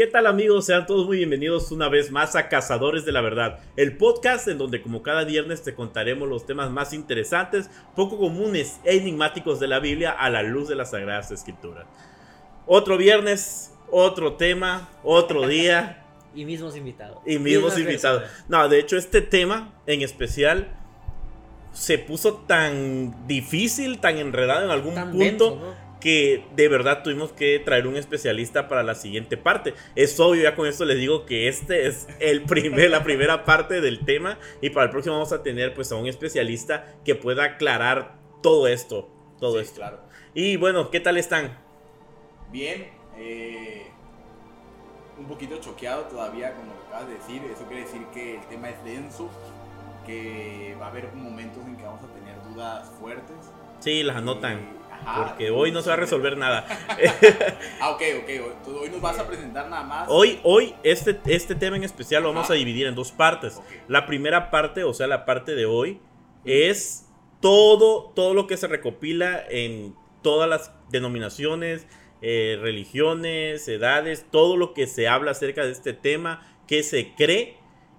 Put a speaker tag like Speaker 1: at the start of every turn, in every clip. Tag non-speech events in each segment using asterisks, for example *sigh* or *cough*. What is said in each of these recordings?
Speaker 1: ¿Qué tal amigos? Sean todos muy bienvenidos una vez más a Cazadores de la Verdad, el podcast en donde como cada viernes te contaremos los temas más interesantes, poco comunes e enigmáticos de la Biblia a la luz de las Sagradas Escrituras. Otro viernes, otro tema, otro *laughs* día.
Speaker 2: y mismos invitados.
Speaker 1: Y mismos invitados. No, de hecho este tema en especial se puso tan difícil, tan enredado en algún punto que de verdad tuvimos que traer un especialista para la siguiente parte. Es obvio, ya con esto les digo que este es el primer, la primera parte del tema y para el próximo vamos a tener pues a un especialista que pueda aclarar todo esto, todo esto.
Speaker 3: Claro.
Speaker 1: Y bueno, ¿qué tal están?
Speaker 3: Bien, eh, un poquito choqueado todavía con lo que acabas de decir. Eso quiere decir que el tema es denso, que va a haber momentos en que vamos a tener dudas fuertes.
Speaker 1: Sí, las anotan porque hoy no se va a resolver nada. *laughs*
Speaker 3: ah, ok, ok. Hoy nos vas a presentar nada más.
Speaker 1: Hoy, hoy este, este tema en especial lo vamos a dividir en dos partes. La primera parte, o sea, la parte de hoy, es todo, todo lo que se recopila en todas las denominaciones, eh, religiones, edades, todo lo que se habla acerca de este tema, que se cree.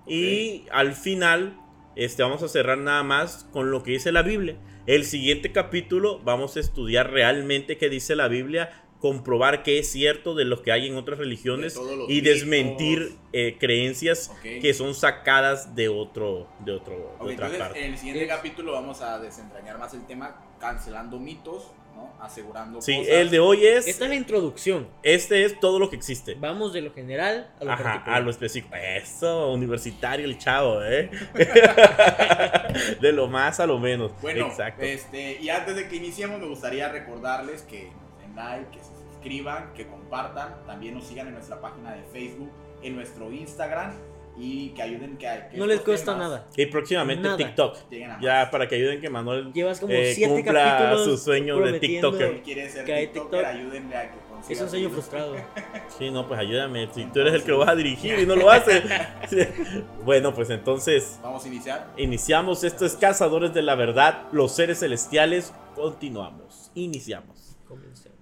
Speaker 1: Y al final, este, vamos a cerrar nada más con lo que dice la Biblia. El siguiente capítulo vamos a estudiar realmente qué dice la Biblia, comprobar qué es cierto de lo que hay en otras religiones y desmentir eh, creencias que son sacadas de otro de otro
Speaker 3: otra parte. En el siguiente capítulo vamos a desentrañar más el tema cancelando mitos Asegurando
Speaker 1: sí, el de hoy es...
Speaker 2: Esta es la introducción.
Speaker 1: Este es todo lo que existe.
Speaker 2: Vamos de lo general
Speaker 1: a lo Ajá, a lo específico. Eso, universitario el chavo, ¿eh? *laughs* de lo más a lo menos.
Speaker 3: Bueno, Exacto. Este, y antes de que iniciemos me gustaría recordarles que nos den like, que se suscriban, que compartan. También nos sigan en nuestra página de Facebook, en nuestro Instagram y que ayuden que, que
Speaker 2: no les cuesta nada.
Speaker 1: Y próximamente TikTok. Ya para que ayuden que Manuel
Speaker 2: llevas como eh, cumpla
Speaker 1: su sueño de TikToker.
Speaker 3: Quiere ser TikToker ayúdenle a que
Speaker 2: es un sueño frustrado. *laughs*
Speaker 1: Sí no pues ayúdame si tú eres el que lo vas a dirigir y no lo haces *laughs* *laughs* bueno pues entonces
Speaker 3: vamos a iniciar.
Speaker 1: iniciamos esto es Cazadores de la Verdad los seres celestiales continuamos iniciamos. Comencemos.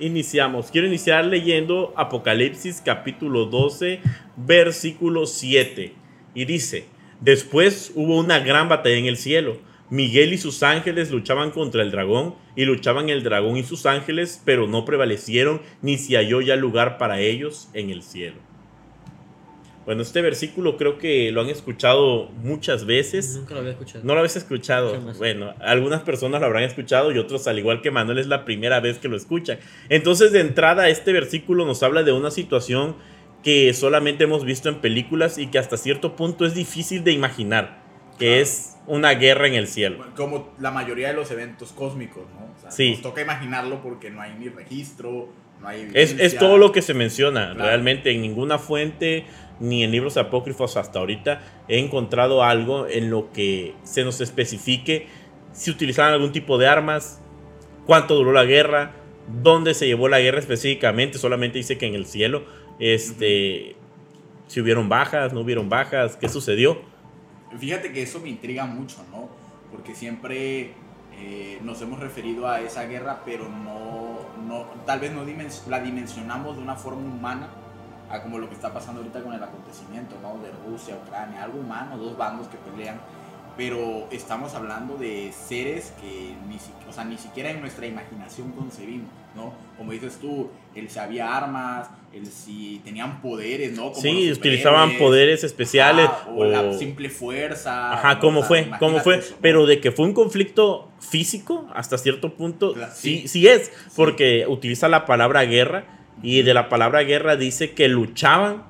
Speaker 1: Iniciamos. Quiero iniciar leyendo Apocalipsis capítulo 12, versículo 7. Y dice, después hubo una gran batalla en el cielo. Miguel y sus ángeles luchaban contra el dragón, y luchaban el dragón y sus ángeles, pero no prevalecieron, ni se halló ya lugar para ellos en el cielo. Bueno, este versículo creo que lo han escuchado muchas veces.
Speaker 2: Nunca lo había escuchado.
Speaker 1: No lo habéis escuchado. Bueno, algunas personas lo habrán escuchado y otros, al igual que Manuel, es la primera vez que lo escuchan. Entonces, de entrada, este versículo nos habla de una situación que solamente hemos visto en películas y que hasta cierto punto es difícil de imaginar, que es una guerra en el cielo.
Speaker 3: Como la mayoría de los eventos cósmicos, ¿no? sí. Nos toca imaginarlo porque no hay ni registro, no hay...
Speaker 1: Es, es, todo lo que se menciona, realmente en ninguna fuente ni en libros apócrifos hasta ahorita he encontrado algo en lo que se nos especifique si utilizaban algún tipo de armas, cuánto duró la guerra, dónde se llevó la guerra específicamente, solamente dice que en el cielo, este, si hubieron bajas, no hubieron bajas, qué sucedió.
Speaker 3: Fíjate que eso me intriga mucho, ¿no? Porque siempre eh, nos hemos referido a esa guerra, pero no, no tal vez no la dimensionamos de una forma humana a como lo que está pasando ahorita con el acontecimiento, ¿no? De Rusia, Ucrania, algo humano, dos bandos que pelean, pero estamos hablando de seres que ni, o sea, ni siquiera en nuestra imaginación concebimos, ¿no? Como dices tú, el si había armas, el si tenían poderes, ¿no? Como
Speaker 1: sí, utilizaban poderes especiales.
Speaker 3: o, la simple fuerza.
Speaker 1: Ajá, ¿cómo fue? ¿Cómo fue? pero de que fue un conflicto físico hasta cierto punto, sí, sí, sí es, porque utiliza la palabra guerra y de la palabra guerra dice que luchaban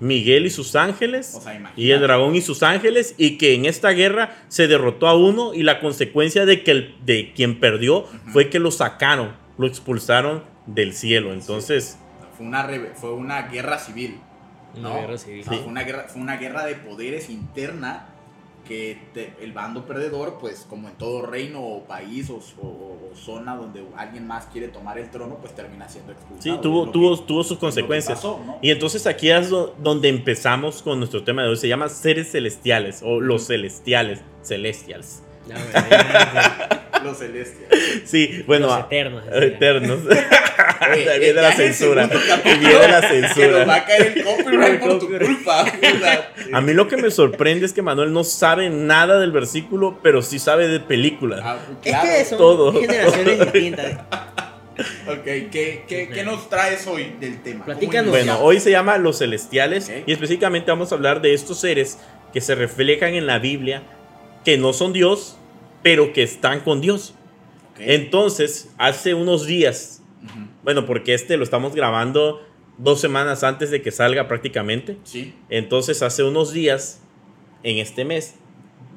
Speaker 1: Miguel y sus ángeles y el dragón y sus ángeles y que en esta guerra se derrotó a uno y la consecuencia de que el, de quien perdió fue que lo sacaron, lo expulsaron del cielo. Entonces
Speaker 3: fue una fue una guerra civil.
Speaker 2: Una guerra civil.
Speaker 3: fue, una guerra, fue una guerra de poderes interna que te- el bando perdedor, pues como en todo reino o país o, o- o zona donde alguien más quiere tomar el trono, pues termina siendo expulsado.
Speaker 1: Sí, tuvo, tuvo,
Speaker 3: que-
Speaker 1: tuvo sus consecuencias.
Speaker 3: pasó, ¿no?
Speaker 1: Y entonces aquí es do- donde empezamos con nuestro tema de hoy. Se llama seres celestiales o los celestiales. Celestials.
Speaker 2: No, güey, ya,
Speaker 3: Los celestiales.
Speaker 1: Sí, bueno.
Speaker 2: Los eternos.
Speaker 1: Eternos.
Speaker 3: Oye, *laughs*
Speaker 1: Ahí viene la censura. viene la
Speaker 3: nos va
Speaker 1: censura.
Speaker 3: a caer el copyright por tu culpa.
Speaker 1: A mí lo que me sorprende es que Manuel no sabe nada del versículo, pero sí sabe de películas.
Speaker 3: ah,
Speaker 2: Es
Speaker 3: claro.
Speaker 2: que son
Speaker 1: todo.
Speaker 2: generaciones *laughs* distintas.
Speaker 3: Ok, ¿qué, qué, qué nos traes hoy del tema? ¿Cómo
Speaker 2: Platícanos.
Speaker 1: Bueno, hoy se llama Los Celestiales y específicamente vamos a hablar de estos seres que se reflejan en la Biblia, que no son Dios, pero que están con Dios. Entonces, hace unos días, bueno, porque este lo estamos grabando dos semanas antes de que salga prácticamente.
Speaker 3: Sí.
Speaker 1: Entonces, hace unos días, en este mes,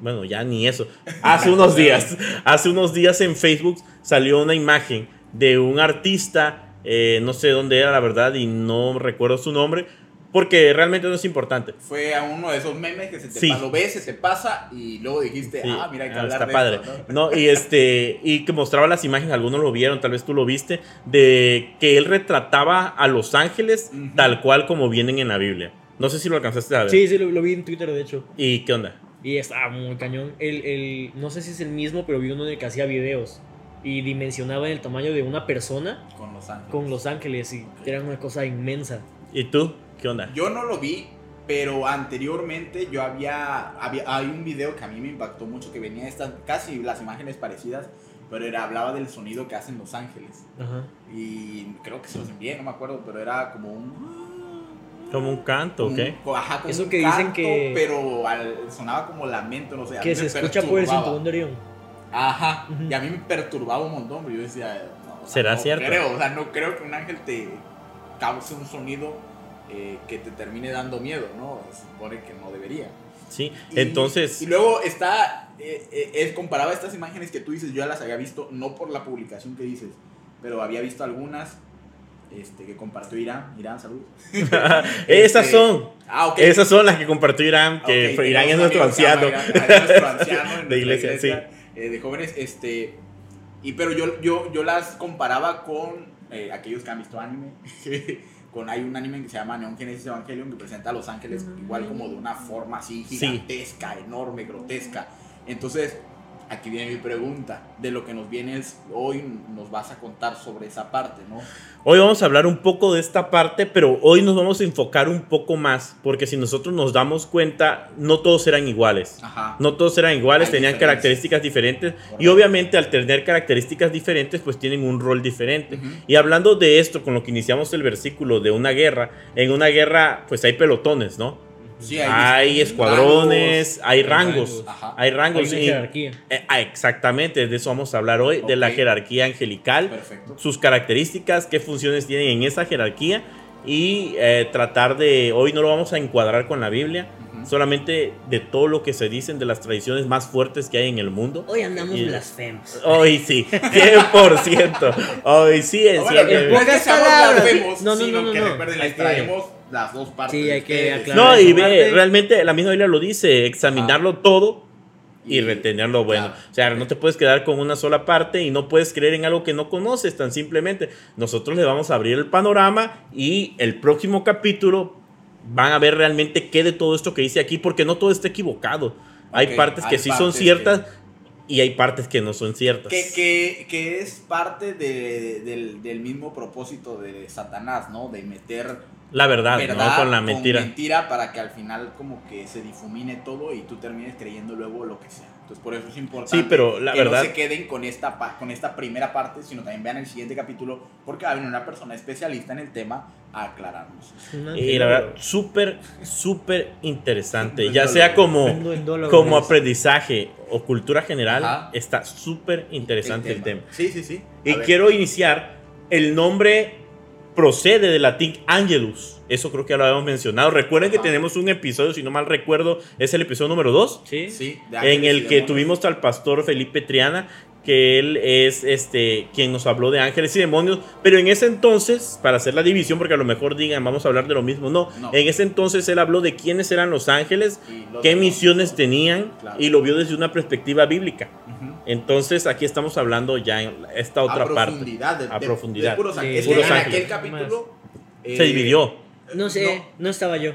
Speaker 1: bueno, ya ni eso, hace unos *laughs* días, hace unos días en Facebook salió una imagen de un artista, eh, no sé dónde era la verdad y no recuerdo su nombre, porque realmente no es importante.
Speaker 3: Fue a uno de esos memes que se te
Speaker 1: Sí.
Speaker 3: pasa, lo ves, se te pasa y luego dijiste,
Speaker 1: Sí,
Speaker 3: ah, mira, hay que
Speaker 1: ah,
Speaker 3: hablar
Speaker 1: está
Speaker 3: de
Speaker 1: padre.
Speaker 3: esto, ¿no?
Speaker 1: No, y este, y que mostraba las imágenes, algunos lo vieron, tal vez tú lo viste, de que él retrataba a los ángeles
Speaker 3: Ujú.
Speaker 1: tal cual como vienen en la Biblia. No sé si lo alcanzaste a ver.
Speaker 2: Sí, sí, lo, lo vi en Twitter, de hecho.
Speaker 1: ¿Y qué onda?
Speaker 2: Y estaba muy cañón. El, el, no sé si es el mismo, pero vi uno en el que hacía videos. Y dimensionaba el tamaño de una persona
Speaker 3: Con Los Ángeles.
Speaker 2: con Los Ángeles. Y era una cosa inmensa.
Speaker 1: ¿Y tú? ¿Qué onda?
Speaker 3: Yo no lo vi, pero anteriormente yo había, había hay un video que a mí me impactó mucho que venía estas casi las imágenes parecidas, pero era hablaba del sonido que hacen Los Ángeles
Speaker 2: Ajá.
Speaker 3: y creo que se los envié, no me acuerdo, pero era como un
Speaker 1: Como un canto, ¿ok?
Speaker 3: un- ajá, como
Speaker 2: Eso
Speaker 3: un
Speaker 2: que dicen
Speaker 3: canto,
Speaker 2: que-
Speaker 3: pero al- sonaba como lamento, no sé,
Speaker 2: Que se escucha por el cinturón de Orión.
Speaker 3: Ajá, y a mí me perturbaba un montón, pero yo decía, no, o sea,
Speaker 1: ¿Será
Speaker 3: no
Speaker 1: cierto?
Speaker 3: Creo, o sea, no creo que un ángel te cause un sonido eh, que te termine dando miedo, ¿no? Se supone que no debería.
Speaker 1: Sí,
Speaker 3: Y-
Speaker 1: entonces,
Speaker 3: Y luego está, eh, eh, es comparaba estas imágenes que tú dices, yo ya las había visto, no por la publicación que dices, pero había visto algunas este, que compartió Irán. Irán, saludos. *laughs*
Speaker 1: esas
Speaker 3: Este,
Speaker 1: son,
Speaker 3: Ah, ok.
Speaker 1: esas son las que compartió Irán, que
Speaker 3: Ok,
Speaker 1: fue- Irán es nuestro anciano.
Speaker 3: Irán, es nuestro anciano *laughs*
Speaker 1: De
Speaker 3: nuestra
Speaker 1: iglesia,
Speaker 3: eh, de jóvenes, este, y pero yo, yo, yo las comparaba con eh, aquellos que han visto anime, *laughs* con hay un anime que se llama Neon Genesis Evangelion que presenta a los ángeles igual como de una forma así
Speaker 1: Sí.
Speaker 3: gigantesca, enorme, grotesca. Entonces, aquí viene mi pregunta, de lo que nos vienes hoy nos vas a contar sobre esa parte, ¿no?
Speaker 1: Hoy vamos a hablar un poco de esta parte, pero hoy nos vamos a enfocar un poco más, porque si nosotros nos damos cuenta, no todos eran iguales.
Speaker 3: Ajá.
Speaker 1: No todos eran iguales,
Speaker 3: Hay
Speaker 1: tenían
Speaker 3: diferencias.
Speaker 1: características diferentes y
Speaker 3: Correcto.
Speaker 1: obviamente al tener características diferentes pues tienen un rol diferente.
Speaker 3: Ujú.
Speaker 1: Y hablando de esto, con lo que iniciamos el versículo de una guerra, en una guerra pues hay pelotones, ¿no?
Speaker 3: Sí,
Speaker 1: Hay escuadrones, hay rangos,
Speaker 2: rangos.
Speaker 1: Hay rangos.
Speaker 2: Hay una
Speaker 1: y-
Speaker 2: jerarquía.
Speaker 1: eh, ah, exactamente, de eso vamos a hablar hoy, de la jerarquía angelical,
Speaker 3: Perfecto.
Speaker 1: sus características, qué funciones tienen en esa jerarquía y eh, tratar de, hoy no lo vamos a encuadrar con la Biblia, solamente de todo lo que se dicen de las tradiciones más fuertes que hay en el mundo.
Speaker 2: Hoy andamos
Speaker 1: Y-
Speaker 2: blasfemos.
Speaker 1: Hoy sí, 100%. Hoy sí, en
Speaker 3: Bueno,
Speaker 1: cierto-
Speaker 2: en
Speaker 3: no es
Speaker 2: no, no, no, no,
Speaker 3: que
Speaker 2: no.
Speaker 3: recuerden,
Speaker 2: Hay
Speaker 3: les traemos las dos partes.
Speaker 2: Sí, hay que aclarar.
Speaker 1: No, y ve, realmente la misma Biblia lo dice, examinarlo todo y, retener lo bueno.
Speaker 3: claro.
Speaker 1: O sea, no te puedes quedar con una sola parte y no puedes creer en algo que no conoces tan simplemente. Nosotros le vamos a abrir el panorama y el próximo capítulo van a ver realmente qué de todo esto que dice aquí, porque no todo está equivocado. Hay partes que
Speaker 3: hay
Speaker 1: sí son ciertas y hay partes que no son ciertas.
Speaker 3: Que, que, que es parte de- del, del mismo propósito de Satanás, ¿no? De meter
Speaker 1: La verdad,
Speaker 3: verdad
Speaker 1: ¿no? Con la mentira.
Speaker 3: mentira para que al final como que se difumine todo y tú termines creyendo luego lo que sea. Entonces por eso es importante
Speaker 1: Sí, pero la
Speaker 3: que
Speaker 1: verdad-
Speaker 3: no se queden con esta, con esta primera parte, sino también vean el siguiente capítulo porque va a venir una persona especialista en el tema a aclararnos.
Speaker 1: Y la verdad, súper, súper interesante. Ya sea como, como aprendizaje o cultura general,
Speaker 3: Ajá.
Speaker 1: está súper interesante el tema.
Speaker 3: Sí, sí, sí.
Speaker 1: Y
Speaker 3: A ver.
Speaker 1: quiero iniciar, el nombre procede del latín angelus. Eso creo que ya lo habíamos mencionado. Recuerden que tenemos un episodio, si no mal recuerdo, es el episodio número 2,
Speaker 2: Sí.
Speaker 3: Sí, de
Speaker 1: en el que tuvimos al pastor Felipe Triana, que él es este quien nos habló de ángeles y demonios, pero en ese entonces, para hacer la división, porque a lo mejor digan, vamos a hablar de lo mismo, no,
Speaker 3: No.
Speaker 1: en ese entonces él habló de quiénes eran los ángeles,
Speaker 3: los
Speaker 1: qué misiones tenían
Speaker 3: Claro.
Speaker 1: y lo vio desde una perspectiva bíblica. Entonces aquí estamos hablando ya en esta otra
Speaker 3: a
Speaker 1: parte.
Speaker 3: profundidad, de,
Speaker 1: A
Speaker 3: de-
Speaker 1: profundidad.
Speaker 3: de puros
Speaker 2: Sí,
Speaker 3: ángeles. Es
Speaker 1: puros
Speaker 3: que en
Speaker 1: ángeles.
Speaker 3: aquel capítulo
Speaker 1: Se
Speaker 3: eh,
Speaker 1: dividió.
Speaker 2: No sé, no, estaba yo.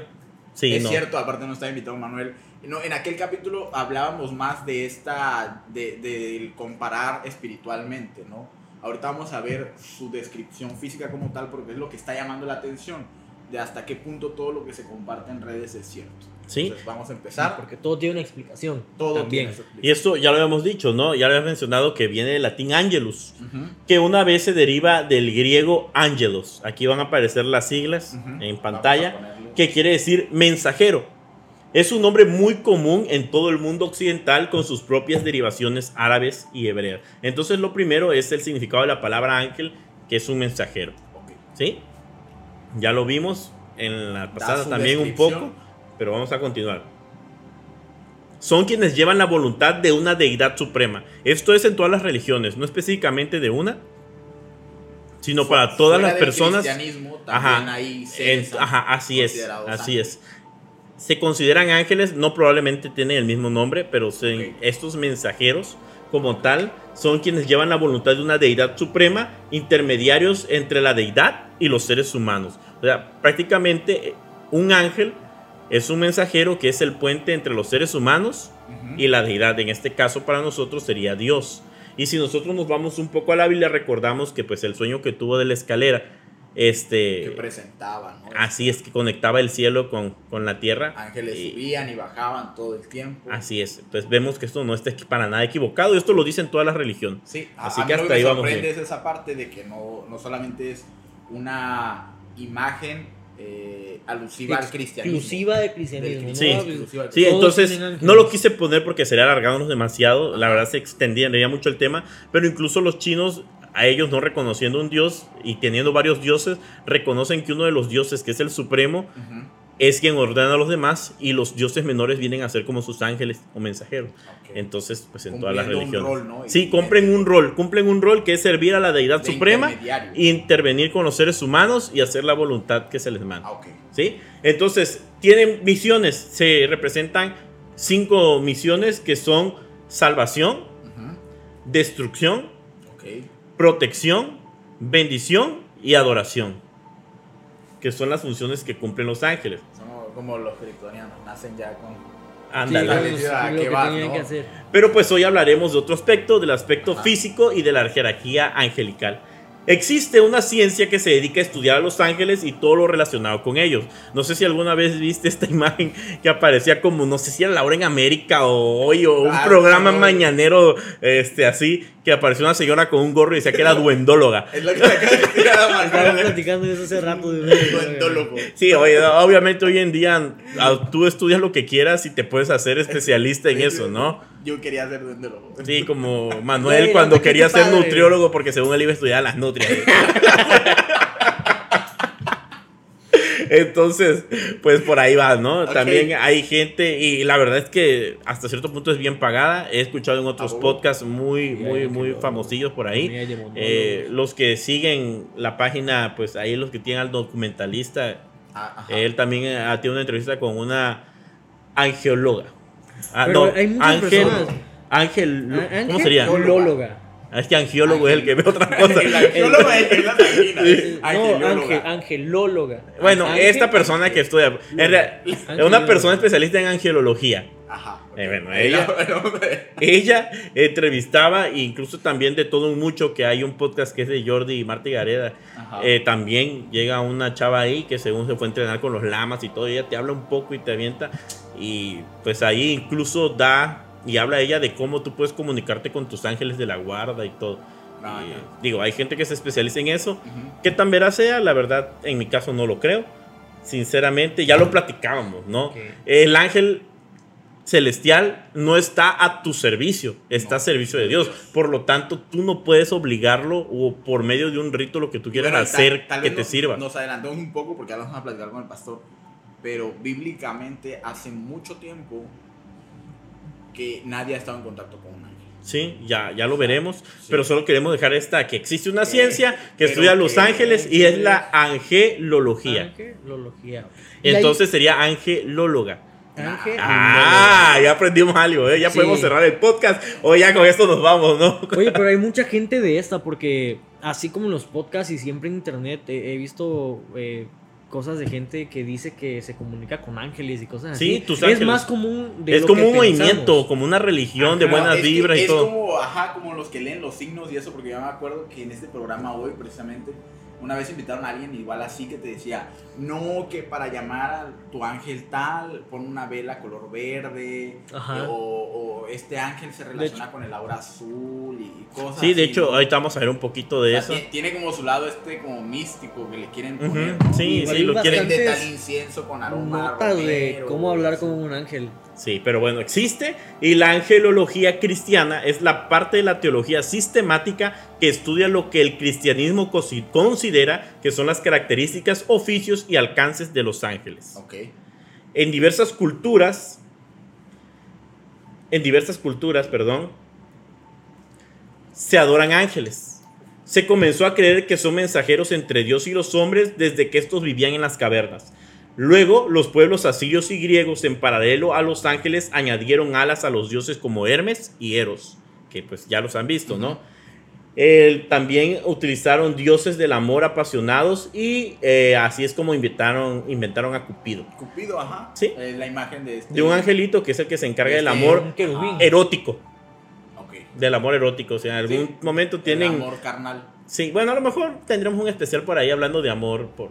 Speaker 1: Sí,
Speaker 3: es
Speaker 1: no.
Speaker 3: cierto, aparte no está invitado Manuel. No, en aquel capítulo hablábamos más de esta, de, de comparar espiritualmente, ¿no? Ahorita vamos a ver su descripción física como tal porque es lo que está llamando la atención de hasta qué punto todo lo que se comparte en redes es cierto.
Speaker 1: Sí.
Speaker 3: Entonces vamos a empezar.
Speaker 2: Porque todo tiene una explicación.
Speaker 3: todo
Speaker 2: también.
Speaker 3: tiene su
Speaker 1: Y esto ya lo habíamos dicho, ¿no? Ya lo habíamos mencionado que viene del latín angelus,
Speaker 3: Ujú.
Speaker 1: que una vez se deriva del griego angelos. Aquí van a aparecer las siglas
Speaker 3: Ujú.
Speaker 1: en
Speaker 3: Vamos a
Speaker 1: pantalla, que quiere decir mensajero. Es un nombre muy común en todo el mundo occidental con sus propias derivaciones árabes y hebreas. Entonces lo primero es el significado de la palabra ángel, que es un mensajero. ¿Sí? Ya lo vimos en la pasada también un poco, pero vamos a continuar. Son quienes llevan la voluntad de una deidad suprema. Esto es en todas las religiones, no específicamente de una, sino para todas las personas.
Speaker 3: cristianismo también
Speaker 1: Ajá,
Speaker 3: hay
Speaker 1: En- ajá, así es, así es. Se consideran ángeles, no probablemente tienen el mismo nombre, pero se- estos mensajeros como tal son quienes llevan la voluntad de una deidad suprema, intermediarios entre la deidad y los seres humanos. O sea, prácticamente eh, un ángel es un mensajero que es el puente entre los seres humanos y la deidad. En este caso para nosotros sería Dios. Y si nosotros nos vamos un poco a la Biblia, recordamos que pues el sueño que tuvo de la escalera, este,
Speaker 3: que presentaban, ¿no?
Speaker 1: Así es que conectaba el cielo con, con la tierra.
Speaker 3: Ángeles
Speaker 1: Y-
Speaker 3: subían y bajaban todo el tiempo.
Speaker 1: Así es. Entonces vemos que esto no está para nada equivocado. Y esto lo dicen todas las religiones.
Speaker 3: Sí, a,
Speaker 1: Así
Speaker 3: a mí
Speaker 1: que
Speaker 3: lo
Speaker 1: hasta
Speaker 3: que
Speaker 1: ahí
Speaker 3: me
Speaker 1: vamos bien.
Speaker 3: es esa parte de que no, no solamente es una imagen eh, alusiva al cristianismo.
Speaker 2: Exclusiva de cristianismo.
Speaker 1: Sí. Sí, entonces no lo quise poner porque sería alargándonos demasiado. La verdad se extendería mucho el tema. Pero incluso los chinos, a ellos no reconociendo un dios y teniendo varios dioses, reconocen que uno de los dioses, que es el supremo, es quien ordena a los demás y los dioses menores vienen a ser como sus ángeles o mensajeros. Entonces, pues en todas las religiones.
Speaker 3: rol, ¿no?
Speaker 1: Sí, cumplen un rol, cumplen un rol que es servir a la deidad
Speaker 3: de
Speaker 1: suprema, intervenir con los seres humanos y hacer la voluntad que se les manda.
Speaker 3: Ah.
Speaker 1: ¿Sí? Entonces, tienen misiones, se representan cinco misiones que son salvación, destrucción. Protección, bendición y adoración. Que son las funciones que cumplen los ángeles.
Speaker 3: Somos como los kryptonianos, nacen ya con...
Speaker 1: Ándale.
Speaker 3: Dale,
Speaker 2: Sí,
Speaker 3: tío, ¿a
Speaker 2: lo
Speaker 3: qué
Speaker 2: que
Speaker 3: vas,
Speaker 2: tenían
Speaker 3: no?
Speaker 1: Pero pues hoy hablaremos de otro aspecto, del aspecto
Speaker 3: Ajá.
Speaker 1: físico y de la jerarquía angelical. Existe una ciencia que se dedica a estudiar a los ángeles y todo lo relacionado con ellos. No sé si alguna vez viste esta *laughs* imagen que aparecía como, no sé si era Laura en América o hoy o un
Speaker 3: Ah,
Speaker 1: programa
Speaker 3: no.
Speaker 1: mañanero este, así, que apareció una señora con un gorro y decía que era *laughs* duendóloga.
Speaker 3: Es lo que
Speaker 2: platicando de eso hace rato. de-
Speaker 3: Duendólogo.
Speaker 1: Sí, oye, obviamente hoy en día ah, tú estudias lo que quieras y te puedes hacer especialista en eso, ¿no?
Speaker 3: Yo quería ser duendólogo.
Speaker 1: Sí, como *laughs* Manuel cuando quería ser
Speaker 2: padre.
Speaker 1: nutriólogo porque según él iba a estudiar las nutrias. *laughs* Entonces, pues por ahí va, ¿no? También hay gente y la verdad es que hasta cierto punto es bien pagada. He escuchado en otros
Speaker 3: Ah,
Speaker 1: podcasts muy,
Speaker 2: Sí,
Speaker 1: muy, muy famosillos por ahí. Eh, los que siguen la página, pues ahí los que tienen al documentalista,
Speaker 3: Ah, ajá.
Speaker 1: él también eh, tiene una entrevista con una angeóloga. Ah,
Speaker 2: Pero
Speaker 1: no,
Speaker 2: hay muchas
Speaker 1: ángel,
Speaker 2: personas.
Speaker 1: ángel,
Speaker 2: Á-
Speaker 1: ¿cómo sería? Ah, Es que angiólogo es el que ve otra cosa. *laughs*
Speaker 3: El arqueólogo es el asesino.
Speaker 2: No,
Speaker 3: Angelóloga.
Speaker 2: ángel, angelóloga.
Speaker 1: Bueno,
Speaker 2: Ángel-
Speaker 1: esta persona que estudia, en real- es una persona especialista en angelología.
Speaker 3: Ajá.
Speaker 1: Eh, bueno,
Speaker 3: Ella-
Speaker 1: ella- entrevistaba, incluso también de todo un mucho, que hay un podcast que es de Jordi y Marta Gareda.
Speaker 3: Ajá.
Speaker 1: Eh, también llega una chava ahí que según se fue a entrenar con los lamas y todo, ella te habla un poco y te avienta. Y pues ahí incluso da y habla ella de cómo tú puedes comunicarte con tus ángeles de la guarda y todo.
Speaker 3: Ah,
Speaker 1: Y,
Speaker 3: ya.
Speaker 1: digo, hay gente que se especializa en eso.
Speaker 3: Ujú.
Speaker 1: Que tan veraz sea, la verdad, en mi caso no lo creo. Sinceramente, ya lo platicábamos, ¿no?
Speaker 2: Ok.
Speaker 1: El ángel celestial no está a tu servicio, está
Speaker 3: No,
Speaker 1: a servicio de Dios.
Speaker 3: Dios.
Speaker 1: Por lo tanto, tú no puedes obligarlo o por medio de un rito lo que tú quieras
Speaker 3: Bueno, y tal-
Speaker 1: hacer
Speaker 3: tal
Speaker 1: que te sirva.
Speaker 3: Nos adelantamos un poco porque ahora vamos a platicar con el pastor. Pero bíblicamente hace mucho tiempo que nadie ha estado en contacto con un ángel.
Speaker 1: Sí, ya, ya lo veremos.
Speaker 3: Sí.
Speaker 1: Pero solo queremos dejar esta: que existe una ciencia que
Speaker 3: pero
Speaker 1: estudia los
Speaker 3: que-
Speaker 1: ángeles y es la angelología.
Speaker 2: Angelología.
Speaker 1: Entonces sería angelóloga.
Speaker 2: Ángel-
Speaker 1: Ah, ya aprendimos algo, ¿eh? Ya
Speaker 2: Sí.
Speaker 1: podemos cerrar el podcast. O ya con esto nos vamos, ¿no?
Speaker 2: Oye, pero hay mucha gente de esta porque así como en los podcasts y siempre en internet he, he visto eh, cosas de gente que dice que se comunica con ángeles y cosas
Speaker 1: Sí,
Speaker 2: así.
Speaker 1: tus
Speaker 2: es
Speaker 1: ángeles.
Speaker 2: más común de
Speaker 1: Es
Speaker 2: lo
Speaker 1: como
Speaker 2: que
Speaker 1: un movimiento, como una religión de buenas
Speaker 3: es que
Speaker 1: vibras y
Speaker 3: es
Speaker 1: todo.
Speaker 3: como, ajá, como los que leen los signos y eso, porque yo me acuerdo que en este programa hoy, precisamente, una vez invitaron a alguien igual así que te decía, no, que para llamar a tu ángel tal, pon una vela color verde,
Speaker 2: Ajá.
Speaker 3: o, o este ángel se relaciona
Speaker 2: hecho-
Speaker 3: con el aura azul y cosas
Speaker 1: Sí, de
Speaker 3: así,
Speaker 1: hecho,
Speaker 3: ¿no?
Speaker 1: ahorita vamos a ver un poquito
Speaker 3: O
Speaker 1: de
Speaker 3: sea,
Speaker 1: eso.
Speaker 3: tie- Tiene como su lado este como místico que le quieren poner, ¿no?
Speaker 1: Sí, sí, lo quieren.
Speaker 3: de tal incienso con aroma
Speaker 2: Notas de
Speaker 3: romero,
Speaker 2: cómo hablar con un ángel.
Speaker 1: Sí, pero bueno, existe y la angelología cristiana es la parte de la teología sistemática que estudia lo que el cristianismo considera que son las características, oficios y alcances de los ángeles.
Speaker 3: Ok.
Speaker 1: En diversas culturas, en diversas culturas, perdón, se adoran ángeles. Se comenzó a creer que son mensajeros entre Dios y los hombres desde que estos vivían en las cavernas. Luego, los pueblos asirios y griegos, en paralelo a los ángeles, añadieron alas a los dioses como Hermes y Eros, que pues ya los han visto, ¿no? El- también utilizaron dioses del amor apasionados y eh, así es como inventaron, inventaron a Cupido.
Speaker 3: Cupido, ajá.
Speaker 1: Sí.
Speaker 3: Es la imagen de este.
Speaker 1: De un angelito que es el que se encarga del
Speaker 3: Este,
Speaker 1: amor erótico.
Speaker 3: Ok.
Speaker 1: Del amor erótico. O sea, en algún
Speaker 3: Sí.
Speaker 1: momento
Speaker 3: El
Speaker 1: tienen.
Speaker 3: amor carnal.
Speaker 1: Sí, bueno, a lo mejor tendremos un especial por ahí hablando de amor, por,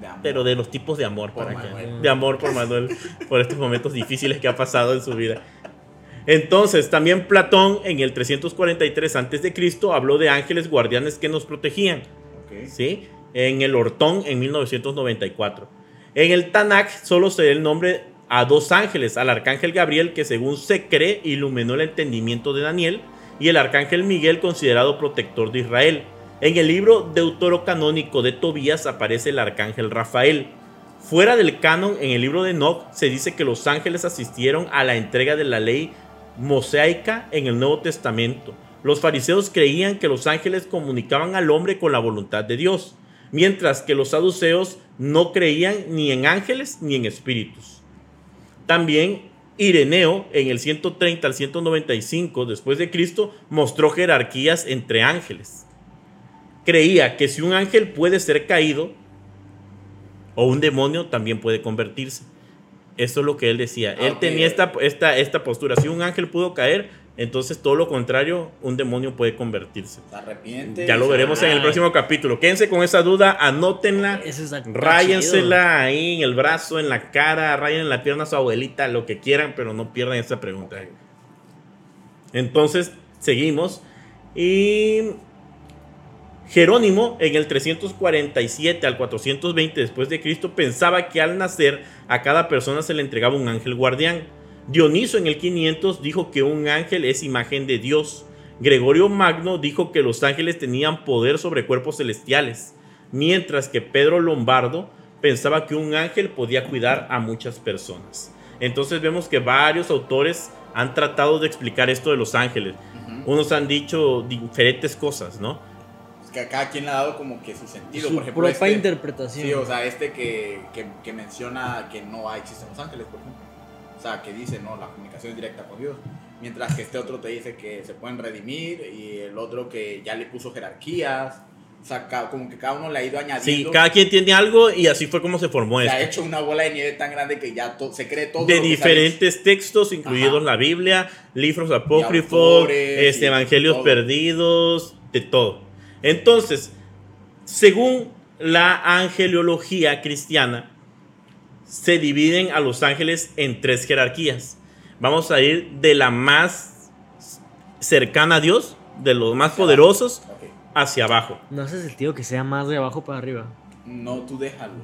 Speaker 3: De
Speaker 1: pero de los tipos de amor.
Speaker 3: Por
Speaker 1: para que- de amor por Manuel, por estos momentos difíciles que ha pasado en su vida. Entonces, también Platón en el 343 a.C. habló de ángeles guardianes que nos protegían. ¿sí? En el Hortón en 1994. En el Tanakh solo se da el nombre a dos ángeles, al arcángel Gabriel que según se cree iluminó el entendimiento de Daniel y el arcángel Miguel considerado protector de Israel. En el libro deuterocanónico de Tobías aparece el arcángel Rafael. Fuera del canon, en el libro de Enoch se dice que los ángeles asistieron a la entrega de la ley mosaica en el Nuevo Testamento. Los fariseos creían que los ángeles comunicaban al hombre con la voluntad de Dios, mientras que los saduceos no creían ni en ángeles ni en espíritus. También Ireneo en el 130 al 195 después de Cristo mostró jerarquías entre ángeles. Creía que si un ángel puede ser caído o un demonio también puede convertirse. Eso es lo que él decía. Él tenía esta, esta, esta postura. Si un ángel pudo caer, entonces todo lo contrario, un demonio puede convertirse.
Speaker 3: Se arrepiente.
Speaker 1: Ya lo veremos en el próximo capítulo. Quédense con esa duda, anótenla,
Speaker 2: está
Speaker 1: ráyensela ahí en el brazo, en la cara, rayen en la pierna a su abuelita, lo que quieran, pero no pierdan esa pregunta. Entonces, seguimos. Y Jerónimo, en el 347 al 420 después de Cristo, pensaba que al nacer a cada persona se le entregaba un ángel guardián. Dioniso en el 500 dijo que un ángel es imagen de Dios. Gregorio Magno dijo que los ángeles tenían poder sobre cuerpos celestiales, mientras que Pedro Lombardo pensaba que un ángel podía cuidar a muchas personas. Entonces vemos que varios autores han tratado de explicar esto de los ángeles. Unos han dicho diferentes cosas, ¿no?
Speaker 3: Que cada quien le ha dado como que su sentido.
Speaker 2: Su
Speaker 3: por ejemplo,
Speaker 2: propia
Speaker 3: este-
Speaker 2: interpretación.
Speaker 3: Sí, o sea, este que, que, que menciona que no existen los ángeles, por ejemplo. O sea, que dice, no, la comunicación es directa con Dios. Mientras que este otro te dice que se pueden redimir y el otro que ya le puso jerarquías. O sea, como que cada uno le ha ido
Speaker 1: Sí,
Speaker 3: añadiendo.
Speaker 1: cada quien tiene algo y así fue como se formó
Speaker 3: se ha
Speaker 1: esto.
Speaker 3: hecho una bola de nieve tan grande que ya se cree todo.
Speaker 1: De diferentes textos, incluidos
Speaker 3: Ajá.
Speaker 1: la Biblia, libros apócrifos,
Speaker 3: autores,
Speaker 1: este, evangelios perdidos, de todo. Entonces, según la angelología cristiana, se dividen a los ángeles en tres jerarquías. Vamos a ir de la más cercana a Dios, de los más
Speaker 3: Hacia
Speaker 1: poderosos, hacia abajo.
Speaker 2: No hace sentido que sea más de abajo para arriba.
Speaker 3: No, tú déjalo.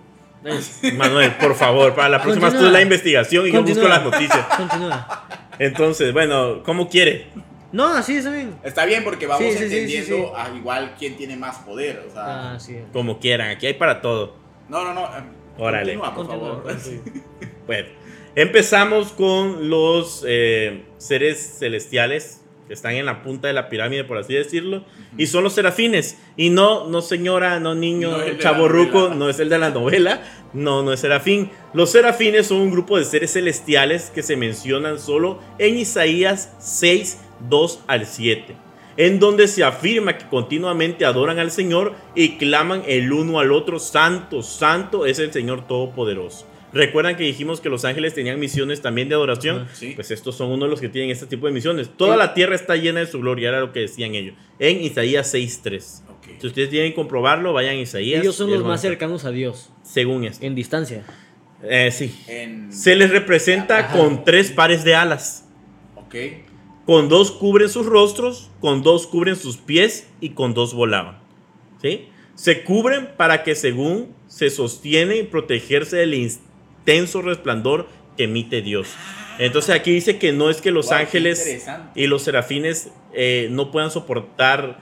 Speaker 3: *laughs*
Speaker 1: Manuel, por favor, para la próxima
Speaker 2: Continúa.
Speaker 1: tú la investigación y yo busco
Speaker 2: Continúa.
Speaker 1: las noticias.
Speaker 2: Continúa.
Speaker 1: Entonces, bueno, ¿cómo quiere?
Speaker 2: No, así está bien.
Speaker 3: Está bien porque vamos
Speaker 2: Sí, sí, sí, sí,
Speaker 3: entendiendo
Speaker 2: sí.
Speaker 3: a igual quién tiene más poder. O sea,
Speaker 2: Ah, sí.
Speaker 1: Como quieran, aquí hay para todo.
Speaker 3: no, no, no. eh,
Speaker 1: Órale.
Speaker 3: Continúa, por
Speaker 2: Continúa,
Speaker 3: favor. *laughs*
Speaker 1: Bueno, empezamos con los eh, seres celestiales que están en la punta de la pirámide, por así decirlo, y son los serafines. Y no, no señora, no niño,
Speaker 3: No
Speaker 1: chaborruco, no es el de la novela, no, no es serafín. Los serafines son un grupo de seres celestiales que se mencionan solo en Isaías 6, 2 al 7, en donde se afirma que continuamente adoran al Señor y claman el uno al otro, santo, santo es el Señor Todopoderoso. Recuerdan que dijimos que los ángeles tenían misiones también de adoración.
Speaker 3: Sí.
Speaker 1: Pues estos son uno de los que tienen este tipo de misiones. Toda la tierra está llena de su gloria, era lo que decían ellos. En Isaías 6.3.
Speaker 3: Ok.
Speaker 1: Si ustedes quieren comprobarlo, vayan a Isaías.
Speaker 2: Ellos son los más cercanos a Dios,
Speaker 1: Según esto.
Speaker 2: en distancia.
Speaker 1: Eh, sí.
Speaker 3: En...
Speaker 1: Se les representa
Speaker 2: Ajá.
Speaker 1: con tres pares de alas.
Speaker 3: Ok.
Speaker 1: Con dos cubren sus rostros, con dos cubren sus pies y con dos volaban. ¿Sí? Se cubren para que según se sostiene y protegerse del intenso resplandor que emite Dios. Entonces aquí dice que no es que los
Speaker 3: Wow,
Speaker 1: ángeles y los serafines eh, no puedan soportar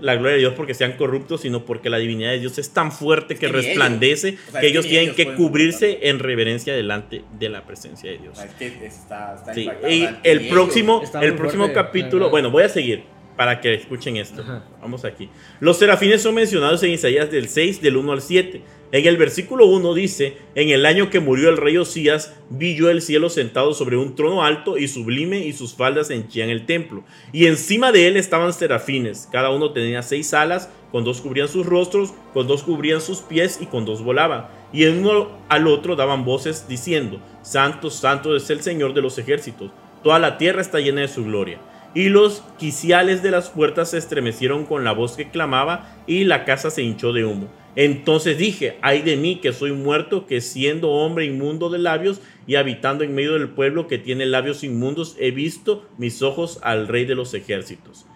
Speaker 1: la gloria de Dios porque sean corruptos, sino porque la divinidad de Dios es tan fuerte que
Speaker 3: que ni ellos.
Speaker 1: resplandece
Speaker 3: O sea,
Speaker 1: que ellos tienen
Speaker 3: ellos
Speaker 1: que cubrirse en reverencia delante de la presencia de
Speaker 3: O
Speaker 1: Dios.
Speaker 3: sea, es que está, está
Speaker 1: Sí,
Speaker 3: impactante.
Speaker 1: y el próximo,
Speaker 2: Está
Speaker 1: el próximo capítulo, bueno, voy a seguir para que escuchen esto.
Speaker 2: Ajá.
Speaker 1: Vamos aquí. Los serafines son mencionados en Isaías del 6, del 1 al 7. En el versículo 1 dice, en el año que murió el rey Osías, vi yo el cielo sentado sobre un trono alto y sublime y sus faldas henchían el templo. Y encima de él estaban serafines, cada uno tenía seis alas, con dos cubrían sus rostros, con dos cubrían sus pies y con dos volaban. Y en uno al otro daban voces diciendo, Santo, Santo es el Señor de los ejércitos, toda la tierra está llena de su gloria. Y los quiciales de las puertas se estremecieron con la voz que clamaba y la casa se hinchó de humo. Entonces dije, ay de mí que soy muerto, que siendo hombre inmundo de labios y habitando en medio del pueblo que tiene labios inmundos, he visto mis ojos al rey de los ejércitos.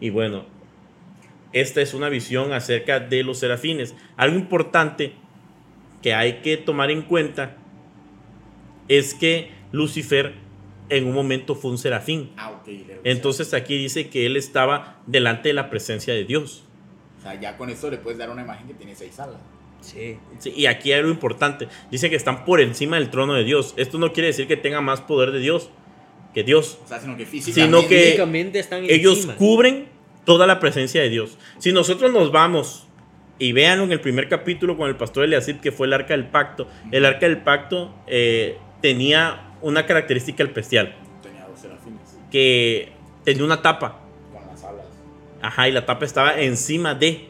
Speaker 1: Y bueno, esta es una visión acerca de los serafines. Algo importante que hay que tomar en cuenta es que Lucifer en un momento fue un serafín.
Speaker 3: Ah, ok. le-
Speaker 1: Entonces aquí dice que él estaba delante de la presencia de Dios.
Speaker 3: O sea, ya con esto le puedes dar una imagen que tiene seis alas.
Speaker 2: Sí.
Speaker 1: Sí, y aquí hay algo importante. Dice que están por encima del trono de Dios. Esto no quiere decir que tengan más poder de Dios que Dios.
Speaker 3: O sea, sino que físicamente.
Speaker 1: Sino que
Speaker 2: Físicamente están
Speaker 1: Ellos
Speaker 2: encima.
Speaker 1: cubren toda la presencia de Dios. Si nosotros nos vamos y vean en el primer capítulo con el pastor Eliasib, que fue el arca del pacto, el arca del pacto eh, tenía una característica especial,
Speaker 3: Tenía dos serafines
Speaker 1: que tenía una tapa.
Speaker 3: con las alas.
Speaker 1: Ajá, y la tapa estaba encima de.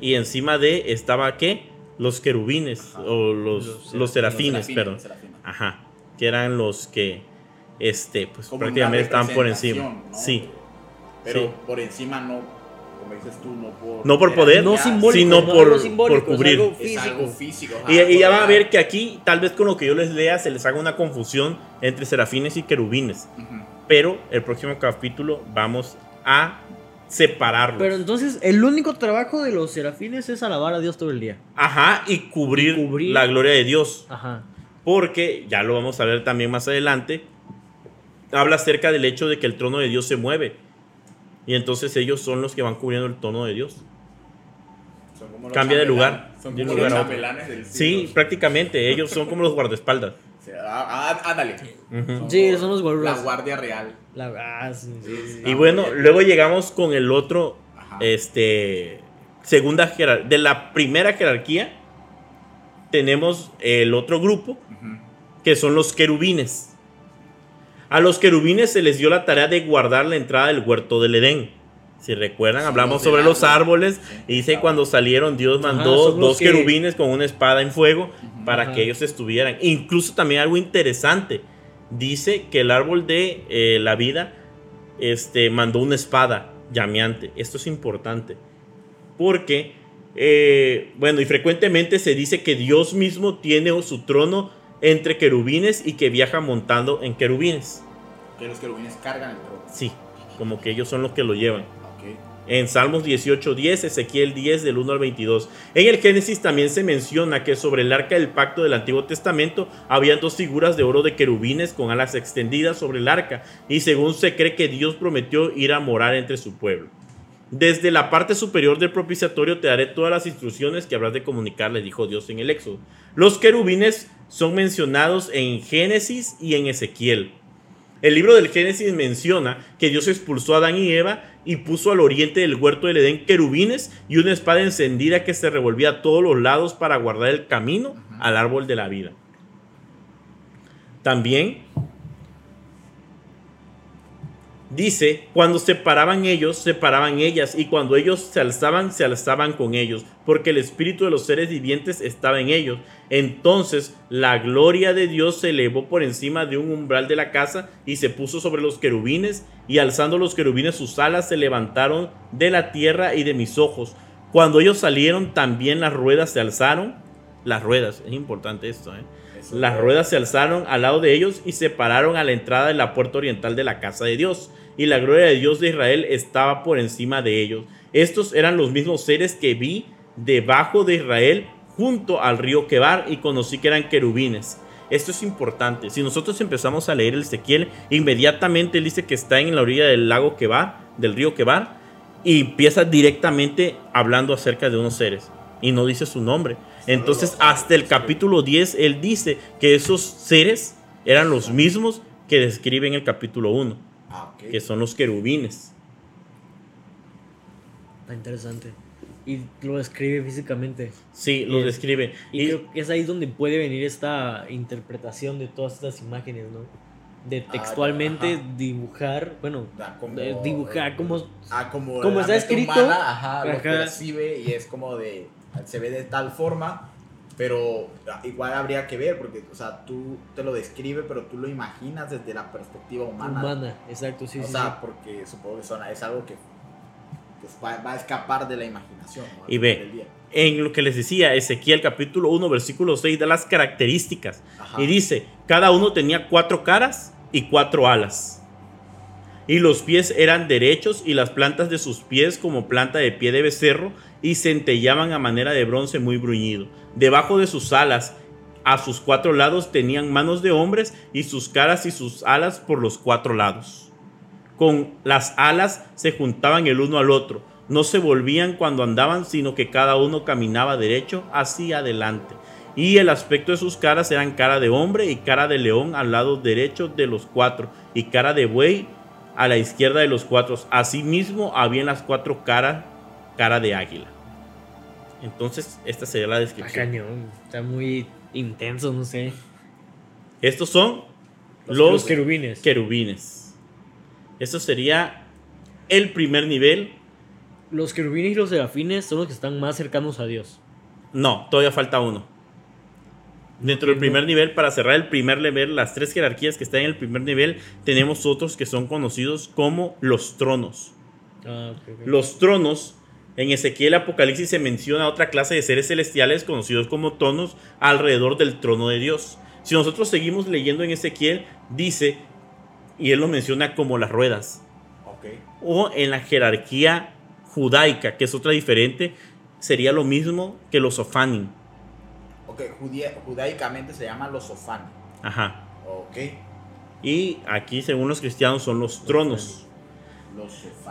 Speaker 1: Y encima de estaba qué? Los querubines
Speaker 3: Ajá.
Speaker 1: o los,
Speaker 2: Los
Speaker 1: los, serafines,
Speaker 3: Serafines,
Speaker 1: perdón.
Speaker 3: serafines.
Speaker 1: Ajá, que eran los que este pues
Speaker 3: Como
Speaker 1: prácticamente estaban por encima. Sí,
Speaker 3: Pero
Speaker 1: Sí.
Speaker 3: por encima no, como dices tú, no por.
Speaker 1: No por poder,
Speaker 2: No
Speaker 1: sino
Speaker 2: no
Speaker 1: por-
Speaker 2: algo simbólico,
Speaker 1: por
Speaker 2: es
Speaker 1: cubrir.
Speaker 2: algo
Speaker 3: Es algo
Speaker 2: físico.
Speaker 3: físico.
Speaker 1: Y, ya van a ver que aquí, tal vez con lo que yo les lea, se les haga una confusión entre serafines y querubines. Pero el próximo capítulo vamos a separarlos.
Speaker 2: Pero entonces, el único trabajo de los serafines es alabar a Dios todo el día.
Speaker 1: Ajá, y cubrir,
Speaker 2: Y cubrir.
Speaker 1: la gloria de Dios.
Speaker 2: Ajá.
Speaker 1: Porque, ya lo vamos a ver también más adelante, habla acerca del hecho de que el trono de Dios se mueve. Y entonces ellos son los que van cubriendo el trono de Dios.
Speaker 3: Son como los
Speaker 1: Cambia de lugar,
Speaker 3: Son como los
Speaker 1: lugar
Speaker 3: del
Speaker 1: Sí,
Speaker 3: siglo.
Speaker 1: prácticamente, ellos son como los guardaespaldas. *laughs*
Speaker 3: Sí, ah, ah, ándale.
Speaker 2: Sí, son los guardas.
Speaker 3: La Guardia Real.
Speaker 2: La, ah, sí, sí, sí.
Speaker 1: Y bueno, luego llegamos con el otro,
Speaker 3: Ajá.
Speaker 1: este, segunda jerarquía, de la primera jerarquía, tenemos el otro grupo, que son los querubines. A los querubines se les dio la tarea de guardar la entrada del huerto del Edén. Si recuerdan, hablamos sobre los
Speaker 3: árbol.
Speaker 1: árboles y dice cuando salieron Dios mandó dos
Speaker 2: que-
Speaker 1: querubines con una espada en fuego para
Speaker 2: Ajá.
Speaker 1: que ellos estuvieran. Incluso también algo interesante, dice que el árbol de eh, la vida este, mandó una espada llameante. Esto es importante porque, eh, bueno, y frecuentemente se dice que Dios mismo tiene su trono entre querubines y que viaja montando en querubines.
Speaker 3: Que los querubines cargan el trono.
Speaker 1: Sí, como que ellos son los que lo llevan. En Salmos 18:10, Ezequiel 10 del 1 al 22. En el Génesis también se menciona que sobre el arca del pacto del Antiguo Testamento habían dos figuras de oro de querubines con alas extendidas sobre el arca y según se cree que Dios prometió ir a morar entre su pueblo. Desde la parte superior del propiciatorio te daré todas las instrucciones que habrás de comunicar, le dijo Dios en el Éxodo. Los querubines son mencionados en Génesis y en Ezequiel. El libro del Génesis menciona que Dios expulsó a Adán y Eva y puso al oriente del huerto del Edén querubines y una espada encendida que se revolvía a todos los lados para guardar el camino al árbol de la vida. También Dice, cuando se paraban ellos, se paraban ellas, y cuando ellos se alzaban, se alzaban con ellos, porque el espíritu de los seres vivientes estaba en ellos. Entonces la gloria de Dios se elevó por encima de un umbral de la casa y se puso sobre los querubines, y alzando los querubines sus alas se levantaron de la tierra y de mis ojos. Cuando ellos salieron, también las ruedas se alzaron. Las ruedas, es importante esto, ¿eh? Las ruedas se alzaron al lado de ellos y se pararon a la entrada de la puerta oriental de la casa de Dios y la gloria de Dios de Israel estaba por encima de ellos. Estos eran los mismos seres que vi debajo de Israel junto al río Quebar y conocí que eran querubines. Esto es importante. Si nosotros empezamos a leer el Ezequiel, inmediatamente él dice que está en la orilla del lago Quebar, del río Quebar, y empieza directamente hablando acerca de unos seres y no dice su nombre. Entonces, hasta el capítulo 10, él dice que esos seres eran los mismos que describe en el capítulo 1. Ah, que son los querubines.
Speaker 2: Está interesante. Y lo describe físicamente.
Speaker 1: Sí, lo describe.
Speaker 2: Y, creo que es ahí donde puede venir esta interpretación de todas estas imágenes, ¿no? De ah, textualmente dibujar, bueno, dibujar como,
Speaker 3: ah, como, está escrito. ajá, lo percibe y es como de. Se ve de tal forma pero ah, igual habría que ver, porque, o sea, tú te lo describe, pero tú lo imaginas desde la perspectiva humana.
Speaker 2: Humana, exacto, sí.
Speaker 3: O sea, porque supongo que es algo que va, a escapar de la imaginación.
Speaker 1: Y ve, en lo que les decía, Ezequiel capítulo 1, versículo 6, da las características. Y dice, cada uno tenía cuatro caras y cuatro alas y los pies eran derechos y las plantas de sus pies como planta de pie de becerro y centellaban a manera de bronce muy bruñido. Debajo de sus alas, a sus cuatro lados tenían manos de hombres y sus caras y sus alas por los cuatro lados. Con las alas se juntaban el uno al otro, no se volvían cuando andaban, sino que cada uno caminaba derecho hacia adelante. Y el aspecto de sus caras eran cara de hombre y cara de león al lado derecho de los cuatro, y cara de buey a la izquierda de los cuatro. Asimismo, había en las cuatro caras cara de águila. Entonces, esta sería la descripción.
Speaker 2: Está cañón, está muy intenso, no sé.
Speaker 1: Estos son los, querubines. querubines. Esto sería el primer nivel.
Speaker 2: Los querubines y los serafines son los que están más cercanos a Dios.
Speaker 1: No, todavía falta uno. Dentro del primer nivel, para cerrar el primer nivel, las tres jerarquías que están en el primer nivel, tenemos otros que son conocidos como los tronos. Ah, los tronos, en Ezequiel Apocalipsis se menciona otra clase de seres celestiales conocidos como tronos alrededor del trono de Dios. Si nosotros seguimos leyendo en Ezequiel, dice, y él lo menciona como las ruedas. O en la jerarquía judaica, que es otra diferente, sería lo mismo que los ofanim
Speaker 3: Ok, judaicamente se llama los sofán.
Speaker 1: Ajá.
Speaker 3: Ok.
Speaker 1: Y aquí, según los cristianos, son los, tronos.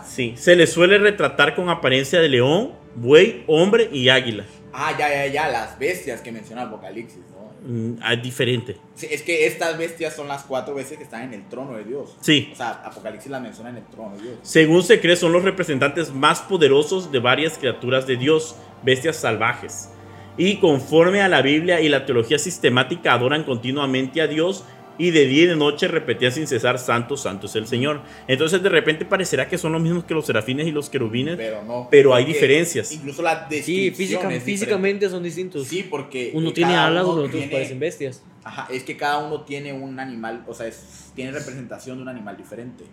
Speaker 1: Sí, se les suele retratar con apariencia de león, buey, hombre y águila.
Speaker 3: Ah, ya, ya, ya, las bestias que menciona Apocalipsis, ¿no?
Speaker 1: Mm, es diferente.
Speaker 3: Sí, es que estas bestias son las cuatro veces que están en el trono de Dios.
Speaker 1: Sí.
Speaker 3: O sea, Apocalipsis las menciona en el trono de Dios.
Speaker 1: Según se cree, son los representantes más poderosos de varias criaturas de Dios, bestias salvajes y conforme a la Biblia y la teología sistemática adoran continuamente a Dios y de día y de noche repetían sin cesar, santo, santo es el Señor. Entonces de repente parecerá que son los mismos que los serafines y los querubines,
Speaker 3: pero no.
Speaker 1: Pero hay diferencias.
Speaker 3: Incluso la
Speaker 2: Sí, físicamente son distintos.
Speaker 3: Sí, porque
Speaker 2: uno tiene alas, los otros parecen bestias.
Speaker 3: Ajá, es que cada uno tiene un animal, o sea, tiene representación de un animal diferente.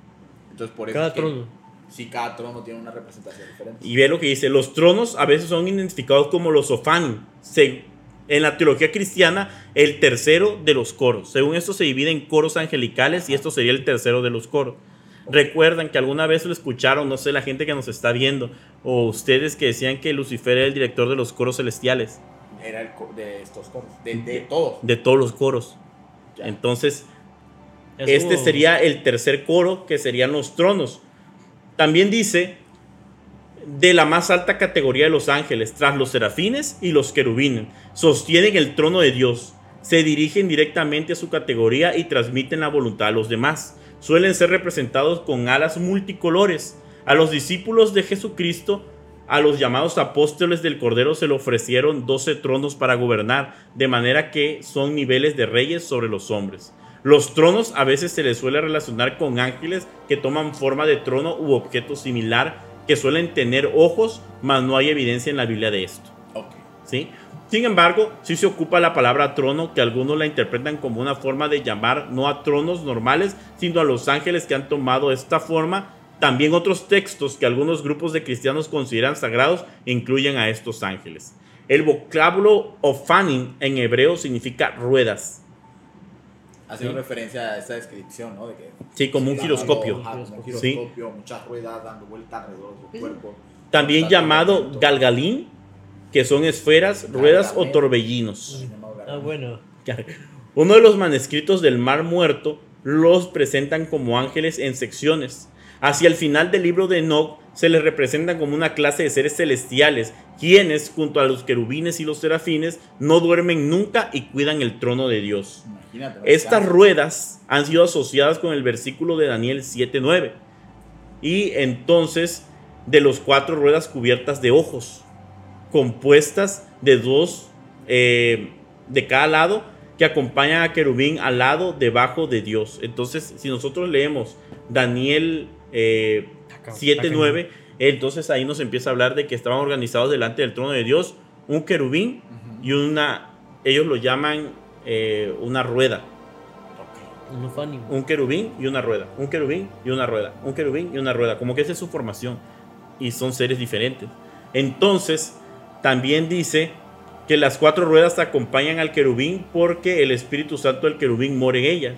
Speaker 3: Entonces por eso
Speaker 2: cada trono
Speaker 3: sí, cada trono tiene una representación diferente.
Speaker 1: Y ve lo que dice, los tronos a veces son identificados como los sofán. En la teología cristiana, el tercero de los coros. Según esto se divide en coros angelicales y esto sería el tercero de los coros. Recuerdan que alguna vez lo escucharon, no sé, la gente que nos está viendo, o ustedes que decían que Lucifer era el director de los coros celestiales.
Speaker 3: Era el de estos coros, de, todos.
Speaker 1: De todos los coros. Entonces, este sería el tercer coro, que serían los tronos. También dice de la más alta categoría de los ángeles, tras los serafines y los querubines, sostienen el trono de Dios, se dirigen directamente a su categoría y transmiten la voluntad a los demás. suelen ser representados con alas multicolores. A los discípulos de Jesucristo, a los llamados apóstoles del Cordero se le ofrecieron 12 tronos para gobernar, de manera que son niveles de reyes sobre los hombres. Los tronos a veces se les suele relacionar con ángeles que toman forma de trono u objeto similar, que suelen tener ojos, mas no hay evidencia en la Biblia de esto. ¿Sí? Sin embargo, sí se ocupa la palabra trono, que algunos la interpretan como una forma de llamar no a tronos normales, sino a los ángeles que han tomado esta forma. También otros textos que algunos grupos de cristianos consideran sagrados incluyen a estos ángeles. El vocábulo ofanin en hebreo significa ruedas.
Speaker 3: Haciendo referencia a esa descripción, ¿no?
Speaker 1: sí, como un giroscopio.
Speaker 3: un giroscopio, muchas ruedas dando vueltas alrededor de su cuerpo.
Speaker 1: También llamado galgalín que son esferas, ruedas o torbellinos.
Speaker 2: Ah, bueno.
Speaker 1: Uno de los manuscritos del Mar Muerto los presentan como ángeles en secciones. Hacia el final del libro de Enoch se les representan como una clase de seres celestiales, quienes, junto a los querubines y los serafines, no duermen nunca y cuidan el trono de Dios. Estas ruedas han sido asociadas con el versículo de Daniel 7:9. Y entonces, de los cuatro ruedas cubiertas de ojos compuestas de dos eh, de cada lado que acompañan a querubín al lado debajo de Dios. Entonces, si nosotros leemos Daniel eh, 7.9, entonces ahí nos empieza a hablar de que estaban organizados delante del trono de Dios un querubín y una, ellos lo llaman eh, una rueda. Un querubín y una rueda. Un querubín y una rueda. Un querubín y una rueda. Como que esa es su formación. Y son seres diferentes. Entonces, también dice que las cuatro ruedas acompañan al querubín porque el Espíritu Santo del querubín mora en ellas.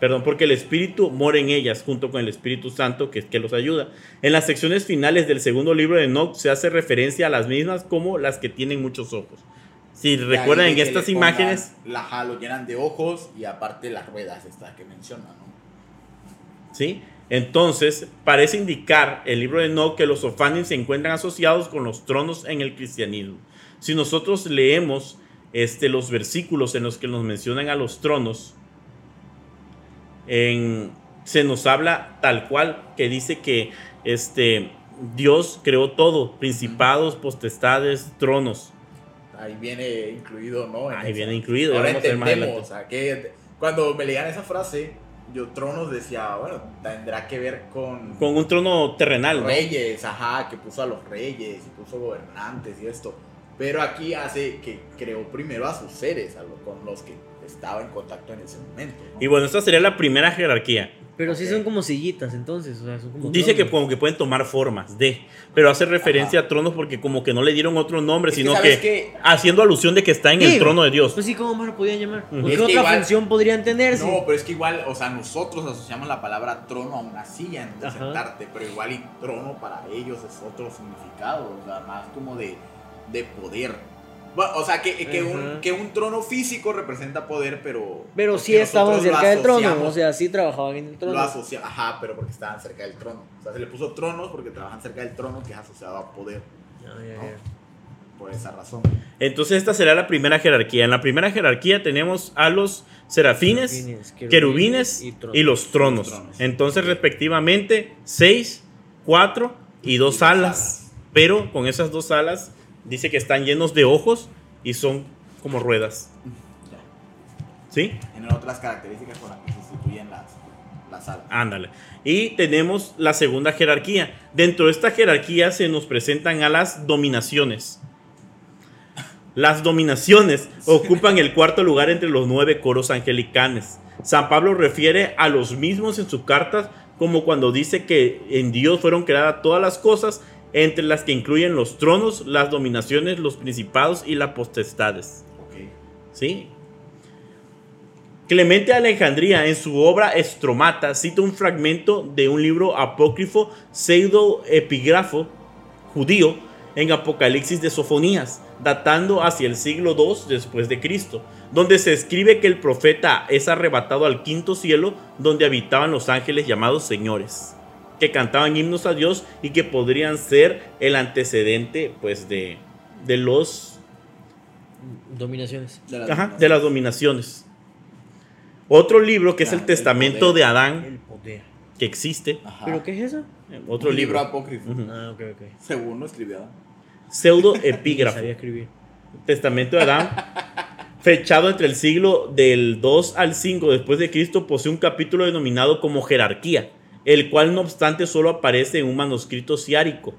Speaker 1: Perdón, porque el Espíritu mora en ellas junto con el Espíritu Santo que, que los ayuda. En las secciones finales del segundo libro de Enoch se hace referencia a las mismas como las que tienen muchos ojos. Si recuerdan en estas imágenes...
Speaker 3: La jalo llenan de ojos y aparte las ruedas estas que mencionan, ¿no?
Speaker 1: Sí, entonces, parece indicar el libro de No que los Ofanim se encuentran asociados con los tronos en el cristianismo. Si nosotros leemos este, los versículos en los que nos mencionan a los tronos, se nos habla tal cual que dice que este, Dios creó todo, principados, potestades, tronos.
Speaker 3: Ahí viene incluido, ¿no?
Speaker 1: Ahí viene incluido.
Speaker 3: Ahora entendemos, que cuando me leían esa frase, yo tronos decía, bueno, tendrá que ver con...
Speaker 1: Con un trono terrenal,
Speaker 3: Reyes, ajá, que puso a los reyes y puso gobernantes y esto. Pero aquí hace que creó primero a sus seres, a con los que estaba en contacto en ese momento.
Speaker 1: Y bueno, esta sería la primera jerarquía.
Speaker 2: Pero sí son como sillitas, entonces.
Speaker 1: Dice que como que pueden tomar formas de. Pero hace referencia a tronos porque como que no le dieron otro nombre, sino que, haciendo alusión de que está en el trono de Dios.
Speaker 2: Pues sí, ¿cómo más lo podían llamar? ¿Qué otra función podrían tener?
Speaker 3: No, pero es que igual, o sea, nosotros asociamos la palabra trono a una silla en sentarte, pero igual y trono para ellos es otro significado, o sea, más como de, de poder o sea, que, que, un, que, un, trono físico representa poder, pero.
Speaker 2: Pero sí estaban cerca del trono, o sea, sí trabajaban en el trono.
Speaker 3: Lo asocia, ajá, pero porque estaban cerca del trono. O sea, se le puso tronos porque trabajan cerca del trono, que es asociado a poder. Por esa razón.
Speaker 1: Entonces, esta será la primera jerarquía. En la primera jerarquía tenemos a los serafines, querubines, y, los tronos. Entonces, respectivamente, seis, cuatro y dos alas. Pero con esas dos alas dice que están llenos de ojos y son como ruedas. ¿Sí?
Speaker 3: Tienen otras características con las que sustituyen las, las alas.
Speaker 1: Ándale. Y tenemos la segunda jerarquía. Dentro de esta jerarquía se nos presentan a las dominaciones. Las dominaciones *laughs* ocupan el cuarto lugar entre los nueve coros angelicanes. San Pablo refiere a los mismos en sus cartas como cuando dice que en Dios fueron creadas todas las cosas entre las que incluyen los tronos, las dominaciones, los principados y las potestades. ¿Sí? Clemente Alejandría, en su obra Estromata, cita un fragmento de un libro apócrifo pseudo-epígrafo judío en Apocalipsis de Sofonías, datando hacia el siglo II después de Cristo, donde se escribe que el profeta es arrebatado al quinto cielo, donde habitaban los ángeles llamados señores que cantaban himnos a Dios y que podrían ser el antecedente pues de, de los
Speaker 2: dominaciones.
Speaker 1: De las, dominaciones. Otro libro que es el
Speaker 3: el
Speaker 1: Testamento
Speaker 3: poder.
Speaker 1: de Adán,
Speaker 2: El poder.
Speaker 1: que existe.
Speaker 3: Ajá.
Speaker 2: ¿Pero qué es eso?
Speaker 1: Otro
Speaker 3: Un libro
Speaker 1: libro.
Speaker 3: apócrifo.
Speaker 2: Ah, ok, ok.
Speaker 3: Según lo escribió. Adán.
Speaker 1: Pseudo *laughs* epígrafo.
Speaker 2: sabía escribir.
Speaker 1: Testamento de Adán, fechado entre el siglo del 2 al 5 después de Cristo, posee un capítulo denominado como jerarquía, el cual no obstante solo aparece en un manuscrito siárico,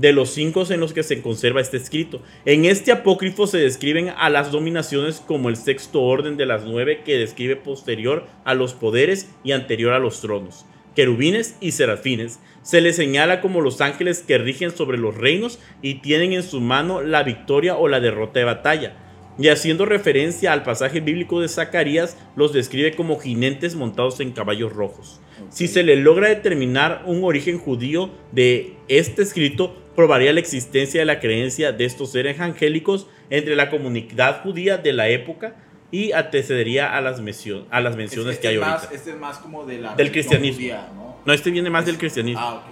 Speaker 1: de los cinco en los que se conserva este escrito. En este apócrifo se describen a las dominaciones como el sexto orden de las nueve que describe posterior a los poderes y anterior a los tronos. Querubines y serafines. Se les señala como los ángeles que rigen sobre los reinos y tienen en su mano la victoria o la derrota de batalla. Y haciendo referencia al pasaje bíblico de Zacarías, los describe como jinentes montados en caballos rojos. Si se le logra determinar un origen judío de este escrito, probaría la existencia de la creencia de estos seres angélicos entre la comunidad judía de la época y antecedería a las, mencio- a las menciones
Speaker 3: Este
Speaker 1: que hay
Speaker 3: es más-
Speaker 1: ahorita.
Speaker 3: Este es más como de la
Speaker 1: Del cristianismo.
Speaker 3: judía, ¿no?
Speaker 1: No, este viene más del cristianismo.
Speaker 3: Ah, ok.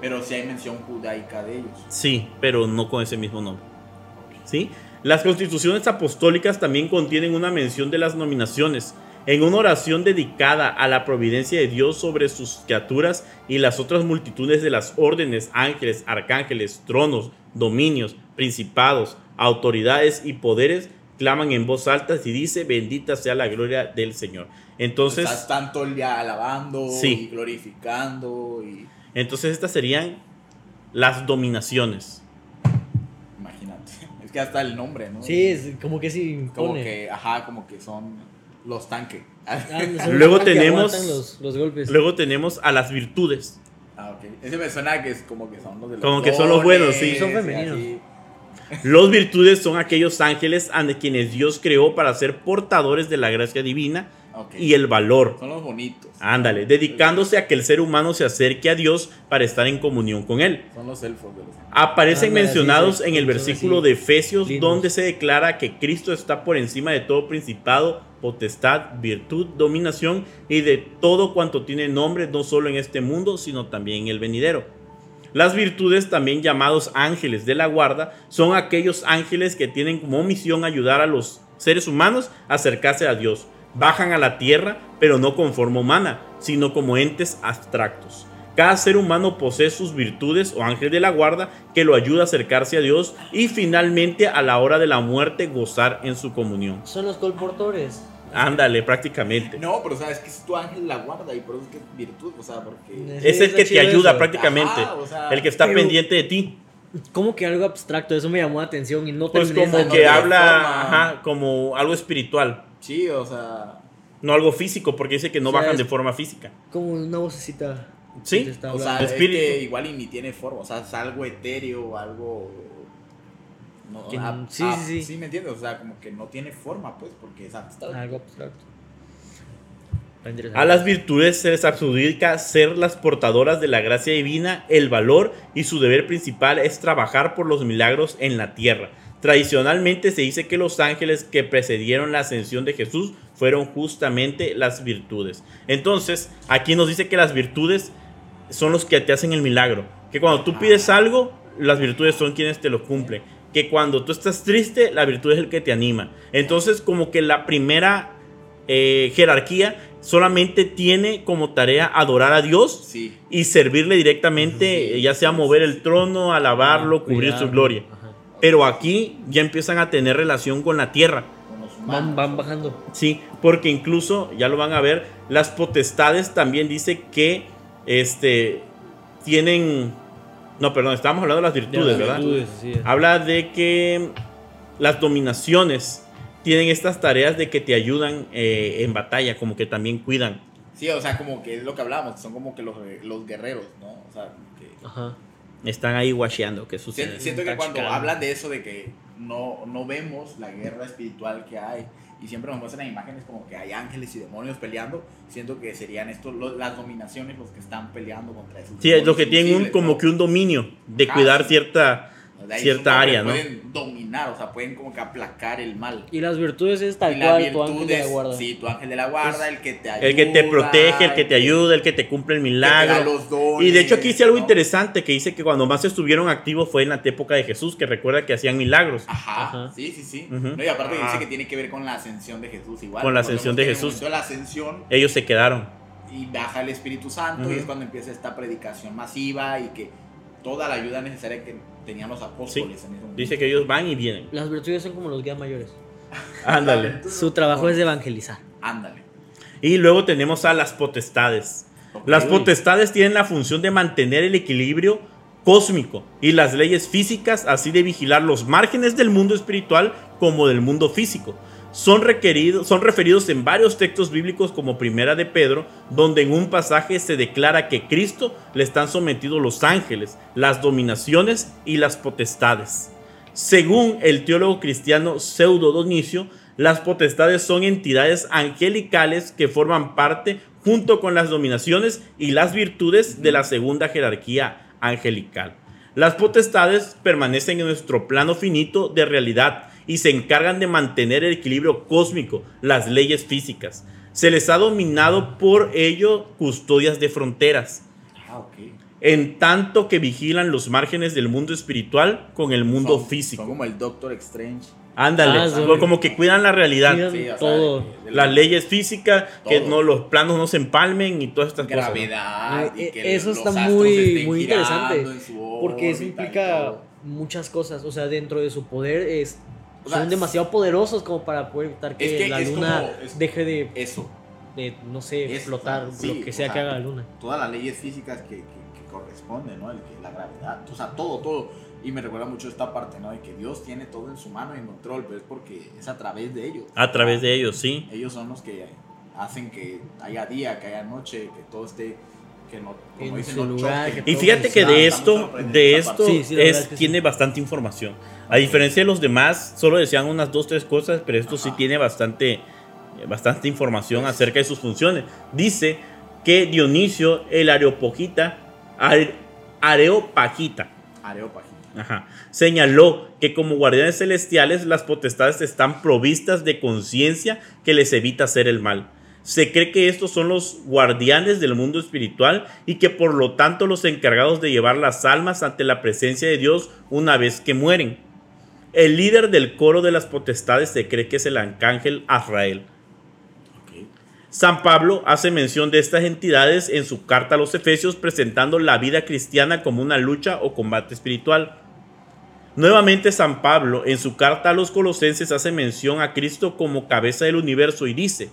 Speaker 3: Pero sí hay mención judaica de ellos.
Speaker 1: Sí, pero no con ese mismo nombre. ¿Sí? Las constituciones apostólicas también contienen una mención de las nominaciones. En una oración dedicada a la providencia de Dios sobre sus criaturas y las otras multitudes de las órdenes, ángeles, arcángeles, tronos, dominios, principados, autoridades y poderes, claman en voz alta y dice, bendita sea la gloria del Señor. Entonces,
Speaker 3: Estás tanto día alabando
Speaker 1: Sí.
Speaker 3: y glorificando y
Speaker 1: entonces estas serían las dominaciones.
Speaker 3: imagínate. *laughs* Es que hasta el nombre, ¿no?
Speaker 2: Sí, es como que sí.
Speaker 3: Como que, ajá, como que son los tanques.
Speaker 2: Ah, *laughs*
Speaker 1: Luego tenemos-
Speaker 2: aguantan Los, los golpes.
Speaker 1: Luego tenemos a las virtudes.
Speaker 3: Ah, ok. Ese me suena que es como que son los de los
Speaker 1: Como que son los buenos, sí.
Speaker 2: Son femeninos.
Speaker 1: Los virtudes son aquellos ángeles a quienes Dios creó para ser portadores de la gracia divina y el valor.
Speaker 3: Son los bonitos.
Speaker 1: Ándale, dedicándose a que el ser humano se acerque a Dios para estar en comunión con Él.
Speaker 3: Son los elfos de los
Speaker 1: Aparecen
Speaker 2: Ándale,
Speaker 1: mencionados
Speaker 2: sí, sí,
Speaker 1: en el versículo
Speaker 2: así,
Speaker 1: de Efesios
Speaker 2: lindos.
Speaker 1: donde se declara que Cristo está por encima de todo principado, potestad, virtud, dominación y de todo cuanto tiene nombre no solo en este mundo, sino también en el venidero. Las virtudes, también llamados ángeles de la guarda, son aquellos ángeles que tienen como misión ayudar a los seres humanos a acercarse a Dios. Bajan a la tierra, pero no con forma humana, sino como entes abstractos. Cada ser humano posee sus virtudes o ángel de la guarda que lo ayuda a acercarse a Dios y finalmente a la hora de la muerte gozar en su comunión.
Speaker 2: Son los colportores.
Speaker 1: Ándale, prácticamente.
Speaker 3: No, pero o sea, es que es tu ángel la guarda y por eso es que es virtud, o sea, porque...
Speaker 2: Sí,
Speaker 1: Es el que te ayuda
Speaker 2: eso.
Speaker 1: prácticamente.
Speaker 3: Ajá, o sea,
Speaker 1: el que está
Speaker 2: pero-
Speaker 1: pendiente de ti.
Speaker 2: Como que algo abstracto, eso me llamó la atención y no
Speaker 1: Pues
Speaker 2: terminé
Speaker 1: como que habla ajá, como algo espiritual,
Speaker 3: Sí, o sea...
Speaker 1: no algo físico, porque dice que no
Speaker 2: O sea,
Speaker 1: bajan de forma física.
Speaker 2: Como una vocecita.
Speaker 1: Sí,
Speaker 3: O sea, es que igual y ni tiene forma, o sea, es algo etéreo, algo... No,
Speaker 2: Que- sí,
Speaker 3: ah,
Speaker 2: sí, sí.
Speaker 3: Sí, me entiendes, o sea, como que no tiene forma, pues, porque es abstracto.
Speaker 2: Algo abstracto.
Speaker 1: A las virtudes se les adjudica ser las portadoras de la gracia divina, el valor y su deber principal es trabajar por los milagros en la tierra. Tradicionalmente se dice que los ángeles que precedieron la ascensión de Jesús fueron justamente las virtudes. Entonces, aquí nos dice que las virtudes son los que te hacen el milagro. Que cuando tú pides algo, las virtudes son quienes te lo cumplen. Que cuando tú estás triste, la virtud es el que te anima. Entonces, como que la primera eh, jerarquía solamente tiene como tarea adorar a Dios
Speaker 3: Sí.
Speaker 1: y servirle directamente,
Speaker 3: Sí.
Speaker 1: ya sea mover el trono, alabarlo, cubrir su gloria.
Speaker 2: Ajá.
Speaker 1: Pero aquí ya empiezan a tener relación con la tierra.
Speaker 2: Van, van bajando.
Speaker 1: Sí, porque incluso, ya lo van a ver, las potestades también dice que este tienen. No, perdón, estábamos hablando de las virtudes,
Speaker 3: las
Speaker 1: ¿verdad?
Speaker 3: virtudes.
Speaker 2: sí, es.
Speaker 1: Habla de que las dominaciones tienen estas tareas de que te ayudan eh, en batalla, como que también cuidan.
Speaker 3: Sí, o sea, como que es lo que hablábamos, son como que los, los guerreros, ¿no? O sea, que...
Speaker 2: Ajá.
Speaker 1: Están ahí washeando, que
Speaker 3: Siento,
Speaker 1: sucede.
Speaker 3: siento que cuando hablan de eso, de que no, no vemos la guerra espiritual que hay, y siempre nos muestran imágenes como que hay ángeles y demonios peleando, siento que serían estos lo- las dominaciones los que están peleando contra esos
Speaker 1: Sí, es lo que tienen un, como
Speaker 3: ¿no?
Speaker 1: que un dominio de
Speaker 3: Ajá,
Speaker 1: cuidar
Speaker 3: sí.
Speaker 1: cierta
Speaker 3: De ahí
Speaker 1: Cierta
Speaker 3: que
Speaker 1: área, ¿no?
Speaker 3: Pueden dominar, o sea, pueden como que aplacar el mal.
Speaker 2: Y las virtudes es tal cual tu ángel de la guarda.
Speaker 3: Sí, tu ángel de la guarda, el que te ayuda.
Speaker 1: El que te protege, el que te ayuda, el que te cumple el
Speaker 3: que te da
Speaker 1: milagro.
Speaker 3: los dones,
Speaker 1: Y de hecho aquí dice algo
Speaker 3: ¿no?
Speaker 1: interesante que dice que cuando más estuvieron activos fue en la época de Jesús, que recuerda que hacían milagros.
Speaker 3: Ajá,
Speaker 2: Ajá.
Speaker 3: sí, sí, sí. No, y aparte
Speaker 1: Ah.
Speaker 3: dice que tiene que ver con la ascensión de Jesús igual.
Speaker 1: Con la ascensión de
Speaker 3: que en el
Speaker 1: Jesús.
Speaker 3: la ascensión
Speaker 1: Ellos se quedaron.
Speaker 3: y baja el Espíritu Santo y es cuando empieza esta predicación masiva y que toda la ayuda necesaria que tenían los apóstoles en ese momento.
Speaker 1: Dice que ellos van y vienen.
Speaker 2: Las virtudes son como los guías mayores. *laughs*
Speaker 1: Ándale.
Speaker 2: Su trabajo es evangelizar.
Speaker 3: Ándale.
Speaker 1: Y luego tenemos a las potestades. Las potestades tienen la función de mantener el equilibrio cósmico y las leyes físicas, así de vigilar los márgenes del mundo espiritual como del mundo físico. Son, requeridos, son referidos en varios textos bíblicos como Primera de Pedro, donde en un pasaje se declara que Cristo le están sometidos los ángeles, las dominaciones y las potestades. Según el teólogo cristiano Pseudo Donicio, las potestades son entidades angelicales que forman parte junto con las dominaciones y las virtudes de la segunda jerarquía angelical. Las potestades permanecen en nuestro plano finito de realidad y se encargan de mantener el equilibrio cósmico, las leyes físicas. Se les ha dominado por ello custodias de fronteras,
Speaker 3: Ah, ok.
Speaker 1: en tanto que vigilan los márgenes del mundo espiritual con el mundo
Speaker 3: Son-
Speaker 1: físico.
Speaker 3: Son como el Doctor Strange.
Speaker 1: Ándale,
Speaker 2: Ah, sí.
Speaker 1: como que cuidan la realidad.
Speaker 3: Sí, o sea,
Speaker 2: todo.
Speaker 3: de
Speaker 1: Las leyes físicas, que
Speaker 3: Todo.
Speaker 1: no, los planos no se empalmen y todas estas cosas. ¿no?
Speaker 3: gravedad. y que
Speaker 2: eso
Speaker 3: los
Speaker 2: está muy- muy interesante, Porque eso implica muchas cosas. O sea, dentro de su poder es,
Speaker 3: O sea,
Speaker 2: son demasiado poderosos como para poder evitar que,
Speaker 3: Es que
Speaker 2: la
Speaker 3: es
Speaker 2: luna
Speaker 3: como- es-
Speaker 2: deje de,
Speaker 3: Eso.
Speaker 2: de, no sé,
Speaker 3: Es-
Speaker 2: flotar
Speaker 3: sí,
Speaker 2: lo que sea,
Speaker 3: sea,
Speaker 2: que haga la luna.
Speaker 3: Todas las leyes físicas que, que, que corresponden, ¿no? El que, la gravedad, o sea, todo, todo. Y me recuerda mucho esta parte, ¿no? De que Dios tiene todo en su mano y en control, pero es porque es a través de ellos.
Speaker 1: A través de ellos, sí.
Speaker 3: Ellos son los que hacen que haya día, que haya noche, que todo esté, que no, como
Speaker 2: En
Speaker 3: dicen,
Speaker 2: su
Speaker 3: no
Speaker 2: lugar,
Speaker 3: choque,
Speaker 2: que
Speaker 1: Y fíjate que de esto, de esto
Speaker 2: Sí, sí,
Speaker 1: es,
Speaker 2: es que sí.
Speaker 1: tiene bastante información. A diferencia de los demás, solo decían unas dos, tres cosas, pero esto sí tiene bastante, eh, bastante información acerca de sus funciones. Dice que Dionisio, el Areopagita, Are- Areopagita,
Speaker 3: Areópago.
Speaker 1: Ajá. Señaló que como guardianes celestiales las potestades están provistas de conciencia que les evita hacer el mal. Se cree que estos son los guardianes del mundo espiritual y que por lo tanto los encargados de llevar las almas ante la presencia de Dios una vez que mueren. El líder del coro de las potestades se cree que es el arcángel Azrael. San Pablo hace mención de estas entidades en su carta a los Efesios presentando la vida cristiana como una lucha o combate espiritual. Nuevamente San Pablo en su carta a los Colosenses hace mención a Cristo como cabeza del universo y dice,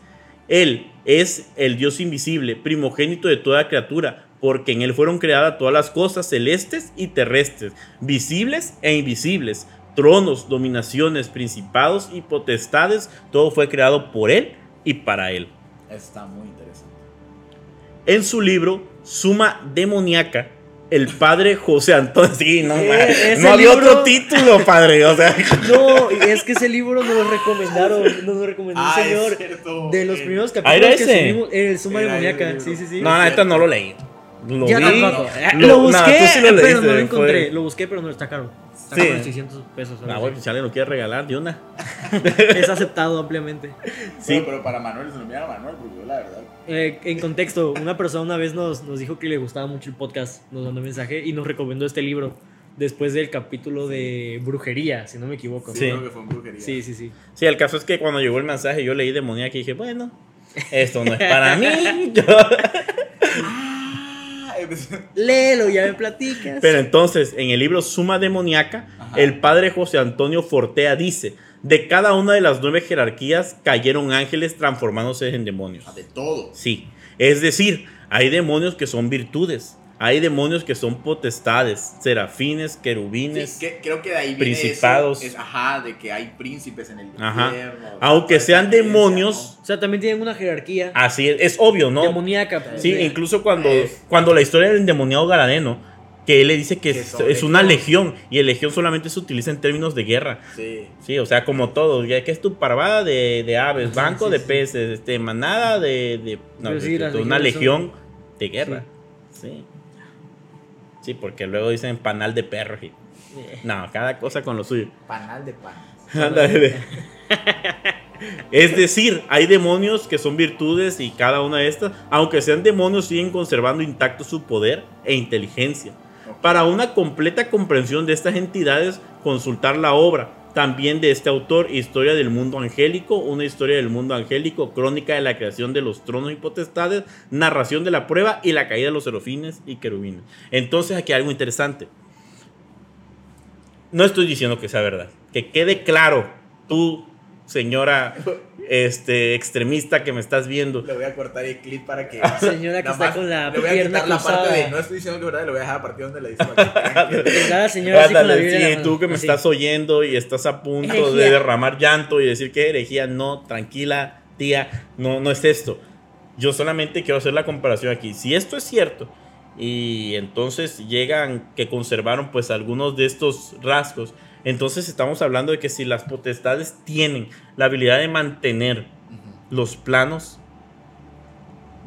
Speaker 1: Él es el Dios invisible, primogénito de toda criatura, porque en Él fueron creadas todas las cosas celestes y terrestres, visibles e invisibles, tronos, dominaciones, principados y potestades, todo fue creado por Él y para Él.
Speaker 3: Está muy interesante.
Speaker 1: En su libro Suma Demoníaca, el padre José Antonio. Sí, no,
Speaker 2: Eh,
Speaker 1: no había
Speaker 2: libro-
Speaker 1: otro título, padre. O sea, *laughs*
Speaker 2: No, es que ese libro nos lo recomendaron, nos lo recomendó un
Speaker 3: Ah,
Speaker 2: señor. De los primeros
Speaker 1: ¿Ah,
Speaker 2: capítulos
Speaker 1: era
Speaker 2: que
Speaker 1: ese?
Speaker 2: subimos, el Suma Demoníaca, sí, sí, sí.
Speaker 1: no, neta no lo leí. Lo
Speaker 2: Ya
Speaker 1: vi,
Speaker 2: tampoco.
Speaker 1: lo-
Speaker 2: Lo,
Speaker 1: no,
Speaker 2: busqué,
Speaker 1: tú sí lo
Speaker 2: pero
Speaker 1: leíste,
Speaker 2: no lo
Speaker 1: fue-
Speaker 2: encontré. Lo busqué, pero no está caro. Está
Speaker 1: Sí.
Speaker 2: en 600 pesos.
Speaker 1: Ah, bueno, si alguien lo quiere regalar, de una. *laughs*
Speaker 2: Es aceptado ampliamente.
Speaker 1: Sí.
Speaker 3: Bueno, pero para Manuel se lo a Manuel, porque yo la verdad.
Speaker 2: Eh, en contexto, una persona una vez nos, nos dijo que le gustaba mucho el podcast, nos mandó un mensaje y nos recomendó este libro después del capítulo de brujería, si no me equivoco.
Speaker 3: Sí,
Speaker 1: Sí.
Speaker 3: creo que fue en brujería.
Speaker 2: sí, sí. sí.
Speaker 1: Sí, el caso es que cuando llegó el mensaje, yo leí demoníaca y dije, bueno, esto no es *laughs* para mí. *laughs* Yo-
Speaker 3: Ah,
Speaker 2: Léelo, ya me platicas.
Speaker 1: Pero entonces, en el libro Suma Demoníaca,
Speaker 3: Ajá.
Speaker 1: el padre José Antonio Fortea dice: De cada una de las nueve jerarquías cayeron ángeles transformándose en demonios.
Speaker 3: de todo.
Speaker 1: Sí, es decir, hay demonios que son virtudes, hay demonios que son potestades, serafines, querubines.
Speaker 3: Sí, que- creo que de ahí viene
Speaker 1: Principados.
Speaker 3: eso, es, ajá, de que hay príncipes en el
Speaker 1: Ajá.
Speaker 3: infierno.
Speaker 1: Aunque sean demonios,
Speaker 2: o sea, también tienen una jerarquía
Speaker 1: así es, es obvio, ¿no?
Speaker 2: demoníaca. pues.
Speaker 1: Sí, incluso cuando,
Speaker 3: Es-
Speaker 1: cuando la historia del endemoniado Garadeno, que él le dice que,
Speaker 3: Que
Speaker 1: es, una legión, y el legión solamente se utiliza en términos de guerra.
Speaker 3: Sí.
Speaker 1: Sí, o sea, como todo, ya que es tu parvada de, de aves, banco
Speaker 2: sí,
Speaker 1: de
Speaker 2: sí.
Speaker 1: peces, este, manada de, de- no, una legión de guerra. Sí. Sí, porque luego dicen panal de perros y No, cada cosa con lo suyo.
Speaker 3: Panal de pan.
Speaker 1: Es decir, hay demonios que son virtudes y cada una de estas, aunque sean demonios, siguen conservando intacto su poder e inteligencia. Para una completa comprensión de estas entidades, consultar la obra también de este autor, Historia del Mundo Angélico, una historia del mundo angélico, crónica de la creación de los tronos y potestades, narración de la prueba y la caída de los serofines y querubines. Entonces aquí hay algo interesante. No estoy diciendo que sea verdad. Que quede claro, tú, señora este, extremista que me estás viendo.
Speaker 3: Le voy a cortar el clip para que. *laughs*
Speaker 2: Señora que está
Speaker 3: más
Speaker 2: con la
Speaker 3: Le voy a
Speaker 2: pierna
Speaker 3: quitar la parte
Speaker 2: cruzada.
Speaker 3: de. No estoy diciendo que verdad, le voy a dejar a partir donde le dice. *laughs*
Speaker 2: la señora así con la en la
Speaker 1: sí,
Speaker 2: mano,
Speaker 1: tú que me
Speaker 2: así.
Speaker 1: estás oyendo y estás a punto de
Speaker 2: Herejía.
Speaker 1: derramar llanto y decir que herejía, no, tranquila, tía, no, no es esto. Yo solamente quiero hacer la comparación aquí. Si esto es cierto y entonces llegan que conservaron pues algunos de estos rasgos, entonces estamos hablando de que si las potestades tienen la habilidad de mantener los planos,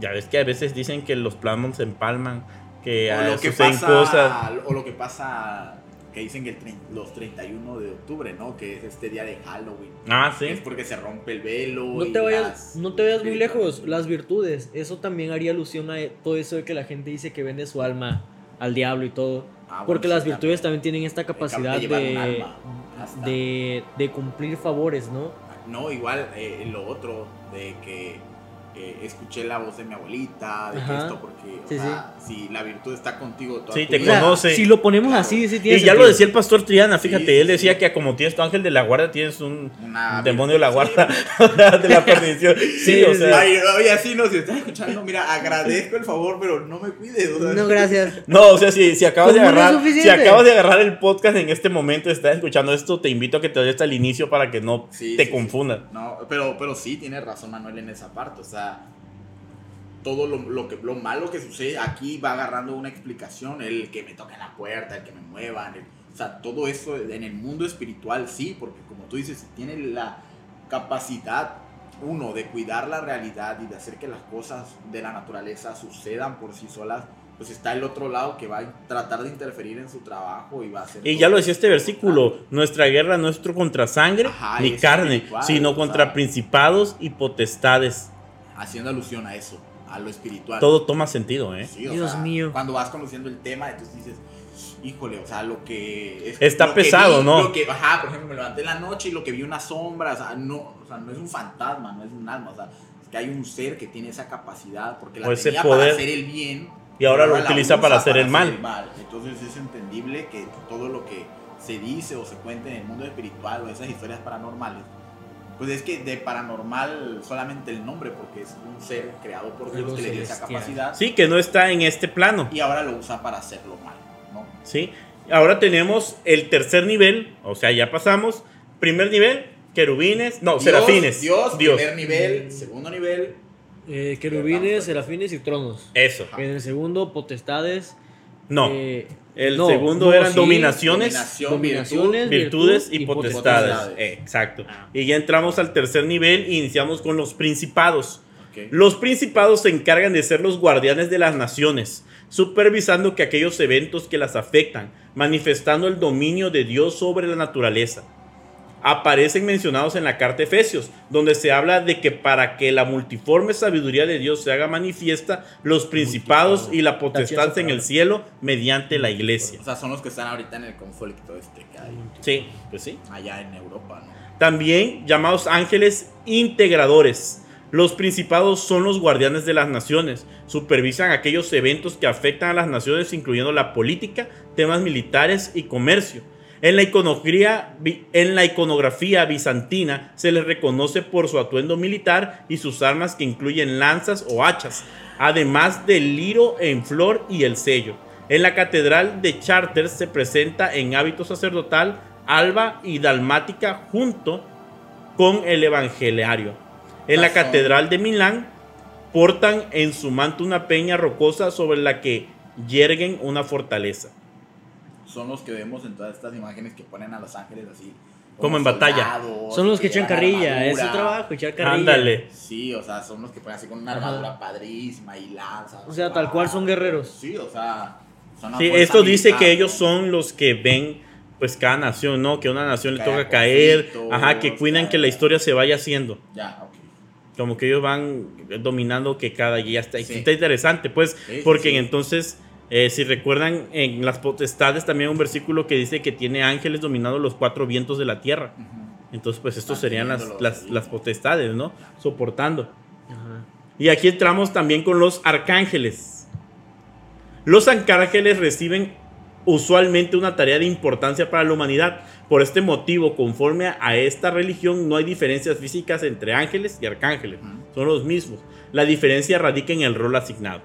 Speaker 1: ya ves que a veces dicen que los planos se empalman, que,
Speaker 3: o
Speaker 1: ah,
Speaker 3: lo que
Speaker 1: suceden
Speaker 3: pasa,
Speaker 1: cosas.
Speaker 3: o lo que pasa que dicen que el los 31 de octubre, ¿no? Que es este día de Halloween.
Speaker 1: Ah, sí.
Speaker 3: Es porque se rompe el velo.
Speaker 2: No
Speaker 3: y
Speaker 2: te, vayas,
Speaker 3: las-
Speaker 2: no te vayas muy lejos, las virtudes. Eso también haría alusión a todo eso de que la gente dice que vende su alma al diablo y todo.
Speaker 3: Ah, bueno,
Speaker 2: Porque
Speaker 3: sí,
Speaker 2: las virtudes también tienen esta
Speaker 3: cap-
Speaker 2: capacidad
Speaker 3: de
Speaker 2: de, cumplir favores, ¿no?
Speaker 3: No, igual eh, lo otro de que eh, escuché la voz de mi abuelita, de que esto, porque, o
Speaker 2: Sí,
Speaker 3: sea, si la virtud está contigo toda
Speaker 1: Sí,
Speaker 3: tu
Speaker 1: te
Speaker 3: vida,
Speaker 1: conoce.
Speaker 2: si lo ponemos
Speaker 3: Claro.
Speaker 2: así, sí
Speaker 1: Y
Speaker 2: tiene
Speaker 1: ya lo decía el pastor Triana, fíjate,
Speaker 3: Sí, sí,
Speaker 1: él decía
Speaker 3: sí.
Speaker 1: que como tienes tu ángel de la guarda, tienes un
Speaker 3: una
Speaker 1: demonio de la guarda *laughs* de la perdición. Sí,
Speaker 2: Sí,
Speaker 1: o sea.
Speaker 3: Ay, oye, así no, si estás escuchando, mira, agradezco el favor, pero no me cuides. o sea,
Speaker 2: No, gracias.
Speaker 1: No, o sea, si, si acabas de agarrar, si acabas de agarrar el podcast en este momento, estás escuchando esto, te invito a que te vayas al inicio para que no
Speaker 3: Sí,
Speaker 1: te
Speaker 3: sí,
Speaker 1: confundas.
Speaker 3: sí. No, pero, pero sí, tiene razón Manuel en esa parte. O sea, todo lo, lo que, lo malo que sucede aquí va agarrando una explicación. El que me toquen la puerta, el que me muevan. el- o sea, todo eso en el mundo espiritual sí, porque como tú dices, tiene la capacidad, uno, de cuidar la realidad y de hacer que las cosas de la naturaleza sucedan por sí solas. Pues está el otro lado que va a tratar de interferir en su trabajo y va a hacer.
Speaker 1: Y ya lo decía este versículo, nuestra guerra no es contra sangre
Speaker 3: Ajá,
Speaker 1: ni carne, sino
Speaker 3: o
Speaker 1: contra
Speaker 3: sea.
Speaker 1: principados y potestades.
Speaker 3: Haciendo alusión a eso, a lo espiritual.
Speaker 1: Todo toma sentido, ¿eh?
Speaker 3: Sí,
Speaker 2: Dios
Speaker 3: sea,
Speaker 2: mío.
Speaker 3: Cuando vas conociendo el tema, entonces dices, híjole, o sea, lo que. es-
Speaker 1: Está
Speaker 3: lo que
Speaker 1: pesado,
Speaker 3: vi,
Speaker 1: ¿no?
Speaker 3: Lo que, ajá, por ejemplo, me levanté en la noche y lo que vi una sombra, o sea, no, o sea, no es un fantasma, no es un alma, o sea, es que hay un ser que tiene esa capacidad, porque la
Speaker 1: O
Speaker 3: tenía
Speaker 1: poder.
Speaker 3: para hacer el bien.
Speaker 1: Y ahora lo utiliza para hacer el mal.
Speaker 3: Entonces es entendible que todo lo que se dice o se cuenta en el mundo espiritual o esas historias paranormales, pues es que de paranormal solamente el nombre, porque es un ser creado por Dios
Speaker 2: Algo
Speaker 3: que le dio esa capacidad
Speaker 1: Sí, que no está en este plano.
Speaker 3: y ahora lo usa para hacerlo mal, ¿no?
Speaker 1: ¿sí? Ahora tenemos el tercer nivel, o sea, ya pasamos. Primer nivel, querubines, no,
Speaker 3: Dios,
Speaker 1: serafines.
Speaker 3: Dios,
Speaker 1: Dios.
Speaker 3: primer nivel, segundo nivel,
Speaker 2: Eh, querubines, serafines y tronos.
Speaker 1: Eso.
Speaker 2: En el segundo, potestades.
Speaker 1: No.
Speaker 2: eh,
Speaker 1: el
Speaker 2: no,
Speaker 1: segundo
Speaker 2: no,
Speaker 1: eran
Speaker 2: sí,
Speaker 1: dominaciones,
Speaker 3: dominación,
Speaker 2: dominaciones,
Speaker 1: virtudes
Speaker 2: virtud
Speaker 1: y potestades.
Speaker 3: potestades.
Speaker 1: Eh, exacto.
Speaker 2: Ah.
Speaker 1: Y ya entramos al tercer nivel y iniciamos con los principados. Los principados se encargan de ser los guardianes de las naciones, supervisando que aquellos eventos que las afectan, manifestando el dominio de Dios sobre la naturaleza. Aparecen mencionados en la carta de Efesios, donde se habla de que para que la multiforme sabiduría de Dios se haga manifiesta, los principados y la potestad en el cielo mediante la iglesia.
Speaker 3: O sea, son los que están ahorita en el conflicto este que hay
Speaker 1: Sí, pues sí.
Speaker 3: allá en Europa, ¿no?
Speaker 1: También llamados ángeles integradores. Los principados son los guardianes de las naciones. Supervisan aquellos eventos que afectan a las naciones, incluyendo la política, temas militares y comercio. En la, iconografía, bi- en la iconografía bizantina se les reconoce por su atuendo militar y sus armas que incluyen lanzas o hachas, además del liro en flor y el sello. En la catedral de Chartres se presenta en hábito sacerdotal, alba y dalmática junto con el evangeliario. En la catedral de Milán portan en su manto una peña rocosa sobre la que yerguen una fortaleza.
Speaker 3: Son los que vemos en todas estas imágenes que ponen a los ángeles así.
Speaker 1: Como en batalla.
Speaker 2: Son los que echan
Speaker 3: llevan
Speaker 2: carrilla. Es su trabajo, echar carrilla.
Speaker 1: Ándale.
Speaker 3: Sí, o sea, son los que ponen así con una
Speaker 2: Ajá.
Speaker 3: armadura padrísima y lanzas.
Speaker 2: O sea, tal cual son guerreros.
Speaker 3: Sí, o sea, son
Speaker 1: Sí, esto dice que ellos son los que ven pues cada nación, ¿no? Que a una nación le
Speaker 3: Que
Speaker 1: toca caer, ajá, que cuidan que la historia se vaya haciendo.
Speaker 3: Ya, ok.
Speaker 1: Como que ellos van dominando que cada guía está,
Speaker 3: Sí.
Speaker 1: está interesante, pues,
Speaker 3: sí,
Speaker 1: porque
Speaker 3: sí.
Speaker 1: entonces, eh, si recuerdan, en las potestades también hay un versículo que dice que tiene ángeles dominando los cuatro vientos de la tierra. Entonces, pues, estos serían las, las, las potestades, ¿no? Soportando. Y aquí entramos también con los arcángeles. Los arcángeles reciben usualmente una tarea de importancia para la humanidad. Por este motivo, conforme a esta religión, no hay diferencias físicas entre ángeles y arcángeles. Son los mismos. La diferencia radica en el rol asignado.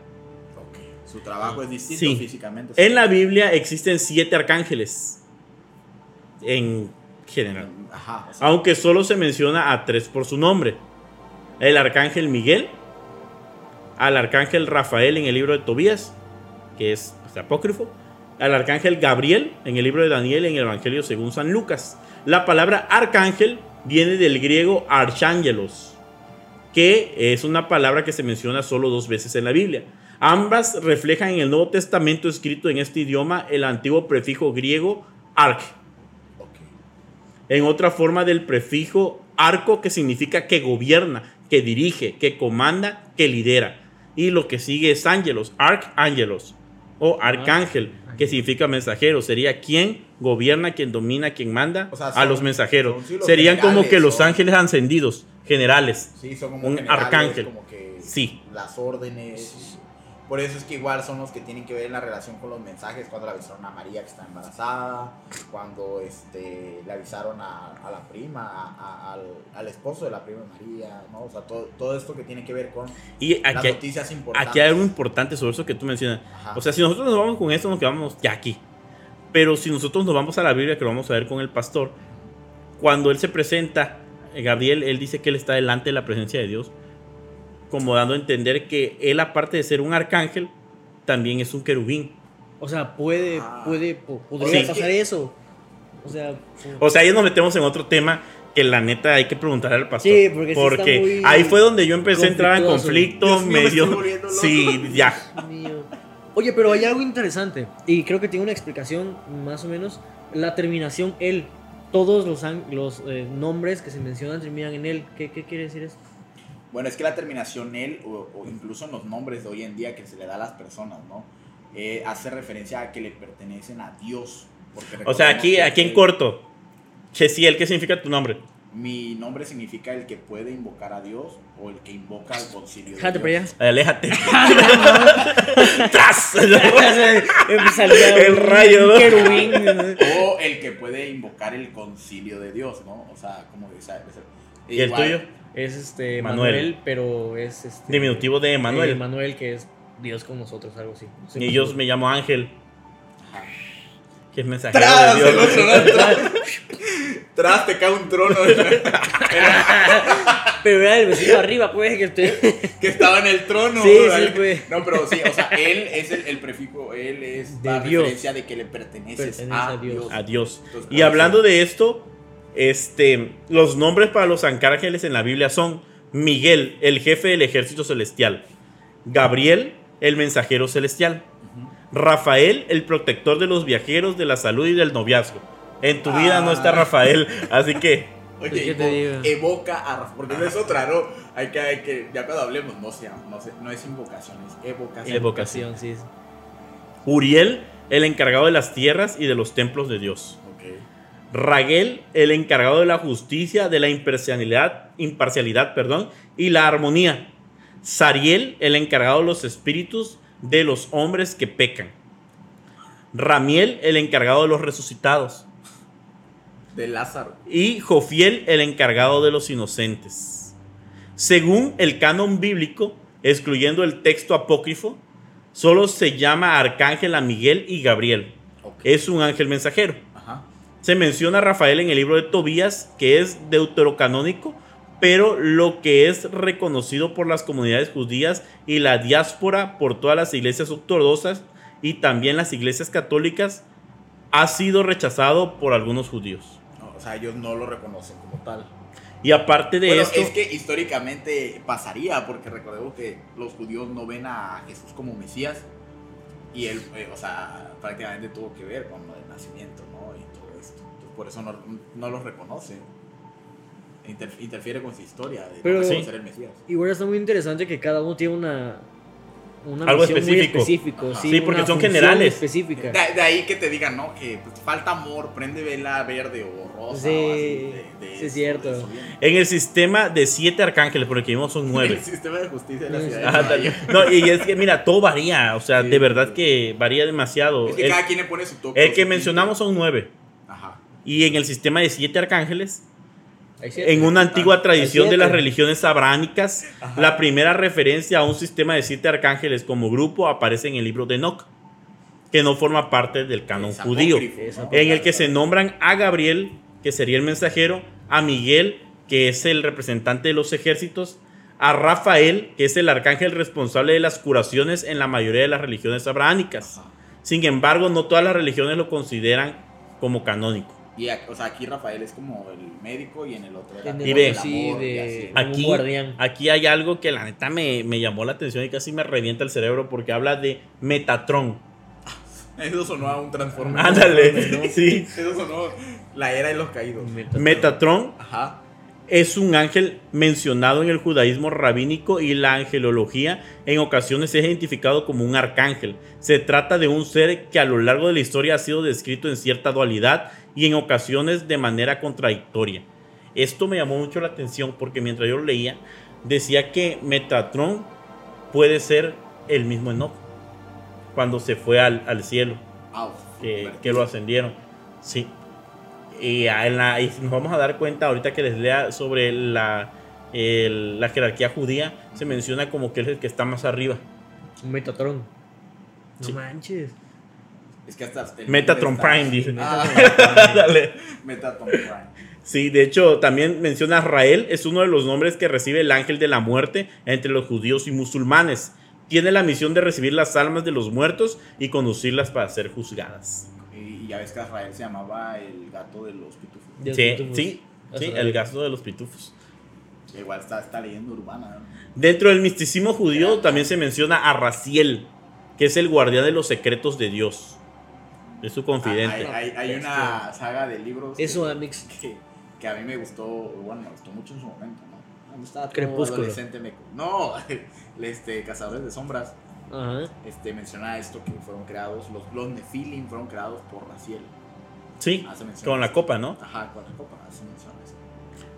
Speaker 3: Su trabajo es distinto
Speaker 1: Sí.
Speaker 3: físicamente.
Speaker 1: En la Biblia existen siete arcángeles. En general.
Speaker 3: Ajá. o sea,
Speaker 1: Aunque solo se menciona a tres por su nombre. El arcángel Miguel, al arcángel Rafael en el libro de Tobías, que es apócrifo, al arcángel Gabriel en el libro de Daniel en el Evangelio según San Lucas. La palabra arcángel viene del griego archangelos, que es una palabra que se menciona solo dos veces en la Biblia. Ambas reflejan en el Nuevo Testamento escrito en este idioma el antiguo prefijo griego arc, en otra forma del prefijo arco que significa que gobierna, que dirige, que comanda, que lidera. Y lo que sigue es ángelos, arcángelos o arcángel, que significa mensajero. Sería quien gobierna, quien domina, quien manda
Speaker 3: O sea,
Speaker 1: a los mensajeros.
Speaker 3: son, sí, los
Speaker 1: Serían como que los
Speaker 3: son-
Speaker 1: ángeles ascendidos, generales.
Speaker 3: Sí, son como
Speaker 1: Un
Speaker 3: generales,
Speaker 1: arcángel.
Speaker 3: Como que
Speaker 1: Sí.
Speaker 3: las órdenes. Por eso es que igual son los que tienen que ver en la relación con los mensajes. Cuando le avisaron a María que está embarazada. Cuando este, le avisaron a, a la prima, a- a- al, al esposo de la prima María. ¿no? O sea, todo, todo esto que tiene que ver con
Speaker 1: Y
Speaker 3: las
Speaker 1: aquí, hay-
Speaker 3: noticias importantes.
Speaker 1: aquí hay algo importante sobre eso que tú mencionas.
Speaker 3: Ajá.
Speaker 1: O sea, si nosotros nos vamos con esto, nos quedamos ya aquí. Pero si nosotros nos vamos a la Biblia, que lo vamos a ver con el pastor, cuando él se presenta, eh, Gabriel, él dice que él está delante de la presencia de Dios, como dando a entender que él, aparte de ser un arcángel, también es un querubín.
Speaker 2: O sea, puede,
Speaker 3: Ah.
Speaker 2: puede, po- podría
Speaker 1: Sí.
Speaker 2: pasar eso. O sea,
Speaker 1: O sea, ahí nos metemos en otro tema que la neta hay que preguntarle al pastor.
Speaker 2: Sí, porque sí está muy
Speaker 1: ahí fue donde yo empecé a entrar en conflicto,
Speaker 3: Dios mío, me loco.
Speaker 1: Sí, ya.
Speaker 2: Dios mío. Oye, pero hay algo interesante y creo que tiene una explicación más o menos. La terminación él. Todos los, an- los eh, nombres que se mencionan terminan en él. ¿Qué, qué quiere decir eso?
Speaker 3: Bueno, es que la terminación él, o, o incluso en los nombres de hoy en día que se le da a las personas, ¿no? Eh, hace referencia a que le pertenecen a Dios.
Speaker 1: O sea, aquí, aquí en
Speaker 3: él-
Speaker 1: corto. Chesiel, ¿qué significa tu nombre?
Speaker 3: Mi nombre significa el que puede invocar a Dios o el que invoca al concilio de
Speaker 2: Déjate para allá.
Speaker 1: Aléjate. *laughs* ¡Tras! *laughs* El rayo. *laughs*
Speaker 3: O el que puede invocar el concilio de Dios, ¿no? O sea, como esa-
Speaker 1: ¿Y el tuyo?
Speaker 2: Es este
Speaker 1: Manuel.
Speaker 2: Manuel, pero es este
Speaker 1: Diminutivo de Emanuel.
Speaker 2: eh, Manuel que es Dios con nosotros, algo así. No sé
Speaker 1: Y yo me llamo Ángel, que es mensajero
Speaker 3: ¡Tras!
Speaker 1: de
Speaker 3: El otro,
Speaker 1: Dios.
Speaker 3: ¿no? ¡Tras! *laughs* ¡Tras! Te cae un trono
Speaker 2: Pero era el vecino arriba, pues, que usted. *laughs*
Speaker 3: que estaba en el trono.
Speaker 2: Sí, sí, pues.
Speaker 3: No, pero sí, o sea, él es el, el prefijo, él es
Speaker 2: De
Speaker 3: la
Speaker 2: Dios.
Speaker 3: referencia de que le perteneces
Speaker 2: Pertenece
Speaker 3: a,
Speaker 2: a Dios.
Speaker 3: Dios.
Speaker 1: A Dios.
Speaker 3: Entonces,
Speaker 1: Y hablando de esto, este, los nombres para los arcángeles en la Biblia son Miguel, el jefe del ejército celestial. Gabriel, el mensajero celestial. Rafael, el protector de los viajeros, de la salud y del noviazgo. En tu vida no está
Speaker 3: Ah.
Speaker 1: Rafael, *laughs* así que
Speaker 3: Oye,
Speaker 2: ¿qué te
Speaker 3: evo-
Speaker 2: digo?
Speaker 3: evoca a Rafa, porque no es otra, ¿no? Hay que, hay que, ya cuando hablemos, no sea, no, sé, no es invocación, es evocación.
Speaker 1: Evocación.
Speaker 2: sí. sí.
Speaker 1: Uriel, el encargado de las tierras y de los templos de Dios. Raguel, el encargado de la justicia, de la imparcialidad, imparcialidad perdón, y la armonía. Sariel, el encargado de los espíritus de los hombres que pecan. Ramiel, el encargado de los resucitados.
Speaker 3: De Lázaro.
Speaker 1: Y Jofiel, el encargado de los inocentes. Según el canon bíblico, excluyendo el texto apócrifo, solo se llama arcángel a Miguel y Gabriel. Es un ángel mensajero. Se menciona a Rafael en el libro de Tobías, que es deuterocanónico, pero lo que es reconocido por las comunidades judías y la diáspora por todas las iglesias ortodoxas y también las iglesias católicas ha sido rechazado por algunos judíos.
Speaker 3: No, o sea, ellos no lo reconocen como tal.
Speaker 1: Y aparte de
Speaker 3: Bueno,
Speaker 1: esto,
Speaker 3: es que históricamente pasaría, porque recordemos que los judíos no ven a Jesús como Mesías, Y él, eh, o sea, prácticamente tuvo que ver con lo del nacimiento, ¿no? Por eso no, no los reconoce. Inter- interfiere con su historia de
Speaker 2: Pero-
Speaker 3: no
Speaker 1: Sí.
Speaker 3: ser el Mesías.
Speaker 2: Igual está muy interesante que cada uno tiene una. una
Speaker 1: Algo específico.
Speaker 2: específico, sí,
Speaker 1: Sí, porque son generales.
Speaker 2: específica.
Speaker 3: De, de ahí que te digan, ¿no? Que pues, falta amor, prende vela verde o rosa.
Speaker 2: Sí,
Speaker 3: o así, de- de
Speaker 2: sí, es cierto.
Speaker 3: eso.
Speaker 1: En el sistema de siete arcángeles, porque vimos son nueve. *laughs*
Speaker 3: El sistema de justicia de la ciudad
Speaker 2: sí.
Speaker 3: de
Speaker 1: Ah. No, y es que, mira, todo varía. O sea,
Speaker 3: Sí,
Speaker 1: de verdad
Speaker 3: sí.
Speaker 1: que varía demasiado.
Speaker 3: Es que
Speaker 1: El,
Speaker 3: cada quien le pone su toque.
Speaker 1: el que mencionamos son nueve. Y en el sistema de siete arcángeles,
Speaker 2: siete.
Speaker 1: en una antigua tradición de las religiones abránicas,
Speaker 3: Ajá.
Speaker 1: la primera referencia a un sistema de siete arcángeles como grupo aparece en el libro de Enoch, que no forma parte del canon
Speaker 3: Es
Speaker 1: judío. en el que se nombran a Gabriel, que sería el mensajero, a Miguel, que es el representante de los ejércitos, a Rafael, que es el arcángel responsable de las curaciones en la mayoría de las religiones abrahánicas.
Speaker 3: Ajá.
Speaker 1: Sin embargo, no todas las religiones lo consideran como canónico.
Speaker 3: Y ac- o sea, aquí Rafael es como el médico y en el otro era
Speaker 2: el
Speaker 1: ve.
Speaker 3: el
Speaker 2: sí,
Speaker 3: amor y
Speaker 2: de
Speaker 3: así.
Speaker 2: como un
Speaker 1: Aquí,
Speaker 2: guardián.
Speaker 1: aquí hay algo que la neta me, me llamó la atención y casi me revienta el cerebro porque habla de Metatron. *laughs*
Speaker 3: Eso sonó a un transformador.
Speaker 1: Ándale, *laughs* sí.
Speaker 3: Eso sonó la era de los caídos.
Speaker 1: Metatron
Speaker 3: Ajá.
Speaker 1: es un ángel mencionado en el judaísmo rabínico y la angelología en ocasiones es identificado como un arcángel. Se trata de un ser que a lo largo de la historia ha sido descrito en cierta dualidad y en ocasiones de manera contradictoria. Esto me llamó mucho la atención porque mientras yo lo leía decía que Metatron puede ser el mismo Enoch cuando se fue al, al cielo que, que lo ascendieron. Sí. Y, en la- y nos vamos a dar cuenta ahorita que les lea sobre la, el- la jerarquía judía, se menciona como que es el que está más arriba.
Speaker 2: Un Metatron. No
Speaker 1: Sí.
Speaker 2: manches.
Speaker 3: Es que hasta
Speaker 1: Metatron
Speaker 3: está-
Speaker 1: Prime, dice.
Speaker 3: Ah,
Speaker 1: Dale.
Speaker 3: Metatron Prime.
Speaker 1: Sí, de hecho también menciona Rael, es uno de los nombres que recibe el ángel de la muerte entre los judíos y musulmanes. Tiene la misión de recibir las almas de los muertos y conducirlas para ser juzgadas.
Speaker 3: Y, ya ves que Rafael se llamaba el gato de los pitufos.
Speaker 1: Sí,
Speaker 2: pitufos.
Speaker 1: sí, el gasto de los pitufos.
Speaker 3: Igual está esta leyenda urbana. ¿no?
Speaker 1: Dentro del misticismo judío también se menciona a Raziel, que es el guardián de los secretos de Dios. Es su
Speaker 3: Ah,
Speaker 1: confidente.
Speaker 3: Hay, hay- hay una saga de libros
Speaker 2: Eso,
Speaker 3: que,
Speaker 2: Amix.
Speaker 3: que, que a mí me gustó, bueno, me gustó mucho en su momento, ¿no? Estaba
Speaker 2: Crepúsculo.
Speaker 3: adolescente me... No, *laughs* este, Cazadores de Sombras,
Speaker 2: Ajá.
Speaker 3: este, menciona esto que fueron creados, los, los Nephilim fueron creados por Raziel.
Speaker 1: Sí, con la copa, ¿no?
Speaker 3: Ajá, con la copa, hace mención eso.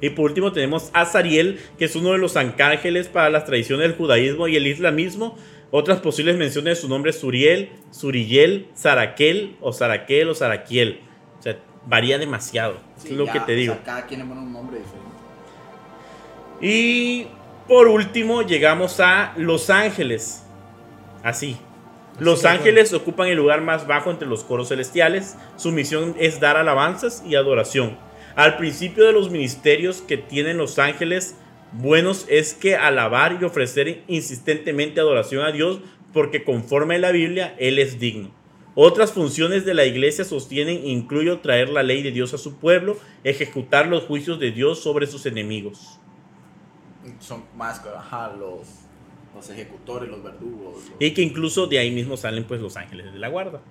Speaker 1: Y por último tenemos a Zariel, que es uno de los arcángeles para las tradiciones del judaísmo y el islamismo. Otras posibles menciones de su nombre es Suriel, Suriyel, Saraquel o Saraquel o Saraquiel. O sea, varía demasiado.
Speaker 3: Sí,
Speaker 1: es lo
Speaker 3: ya,
Speaker 1: que te
Speaker 3: o
Speaker 1: digo.
Speaker 3: sea, cada quien le pone un nombre diferente.
Speaker 1: Y por último llegamos a Los Ángeles. Así. Los ángeles ocupan el lugar más bajo entre los coros celestiales. Su misión es dar alabanzas y adoración. Al principio de los ministerios que tienen los ángeles buenos es que alabar y ofrecer insistentemente adoración a Dios porque conforme a la Biblia Él es digno. Otras funciones de la iglesia sostienen incluyo traer la ley de Dios a su pueblo, ejecutar los juicios de Dios sobre sus enemigos.
Speaker 3: Son más, ajá, los, los ejecutores, los verdugos. los-
Speaker 1: Y que incluso de ahí mismo salen pues los ángeles de la guarda.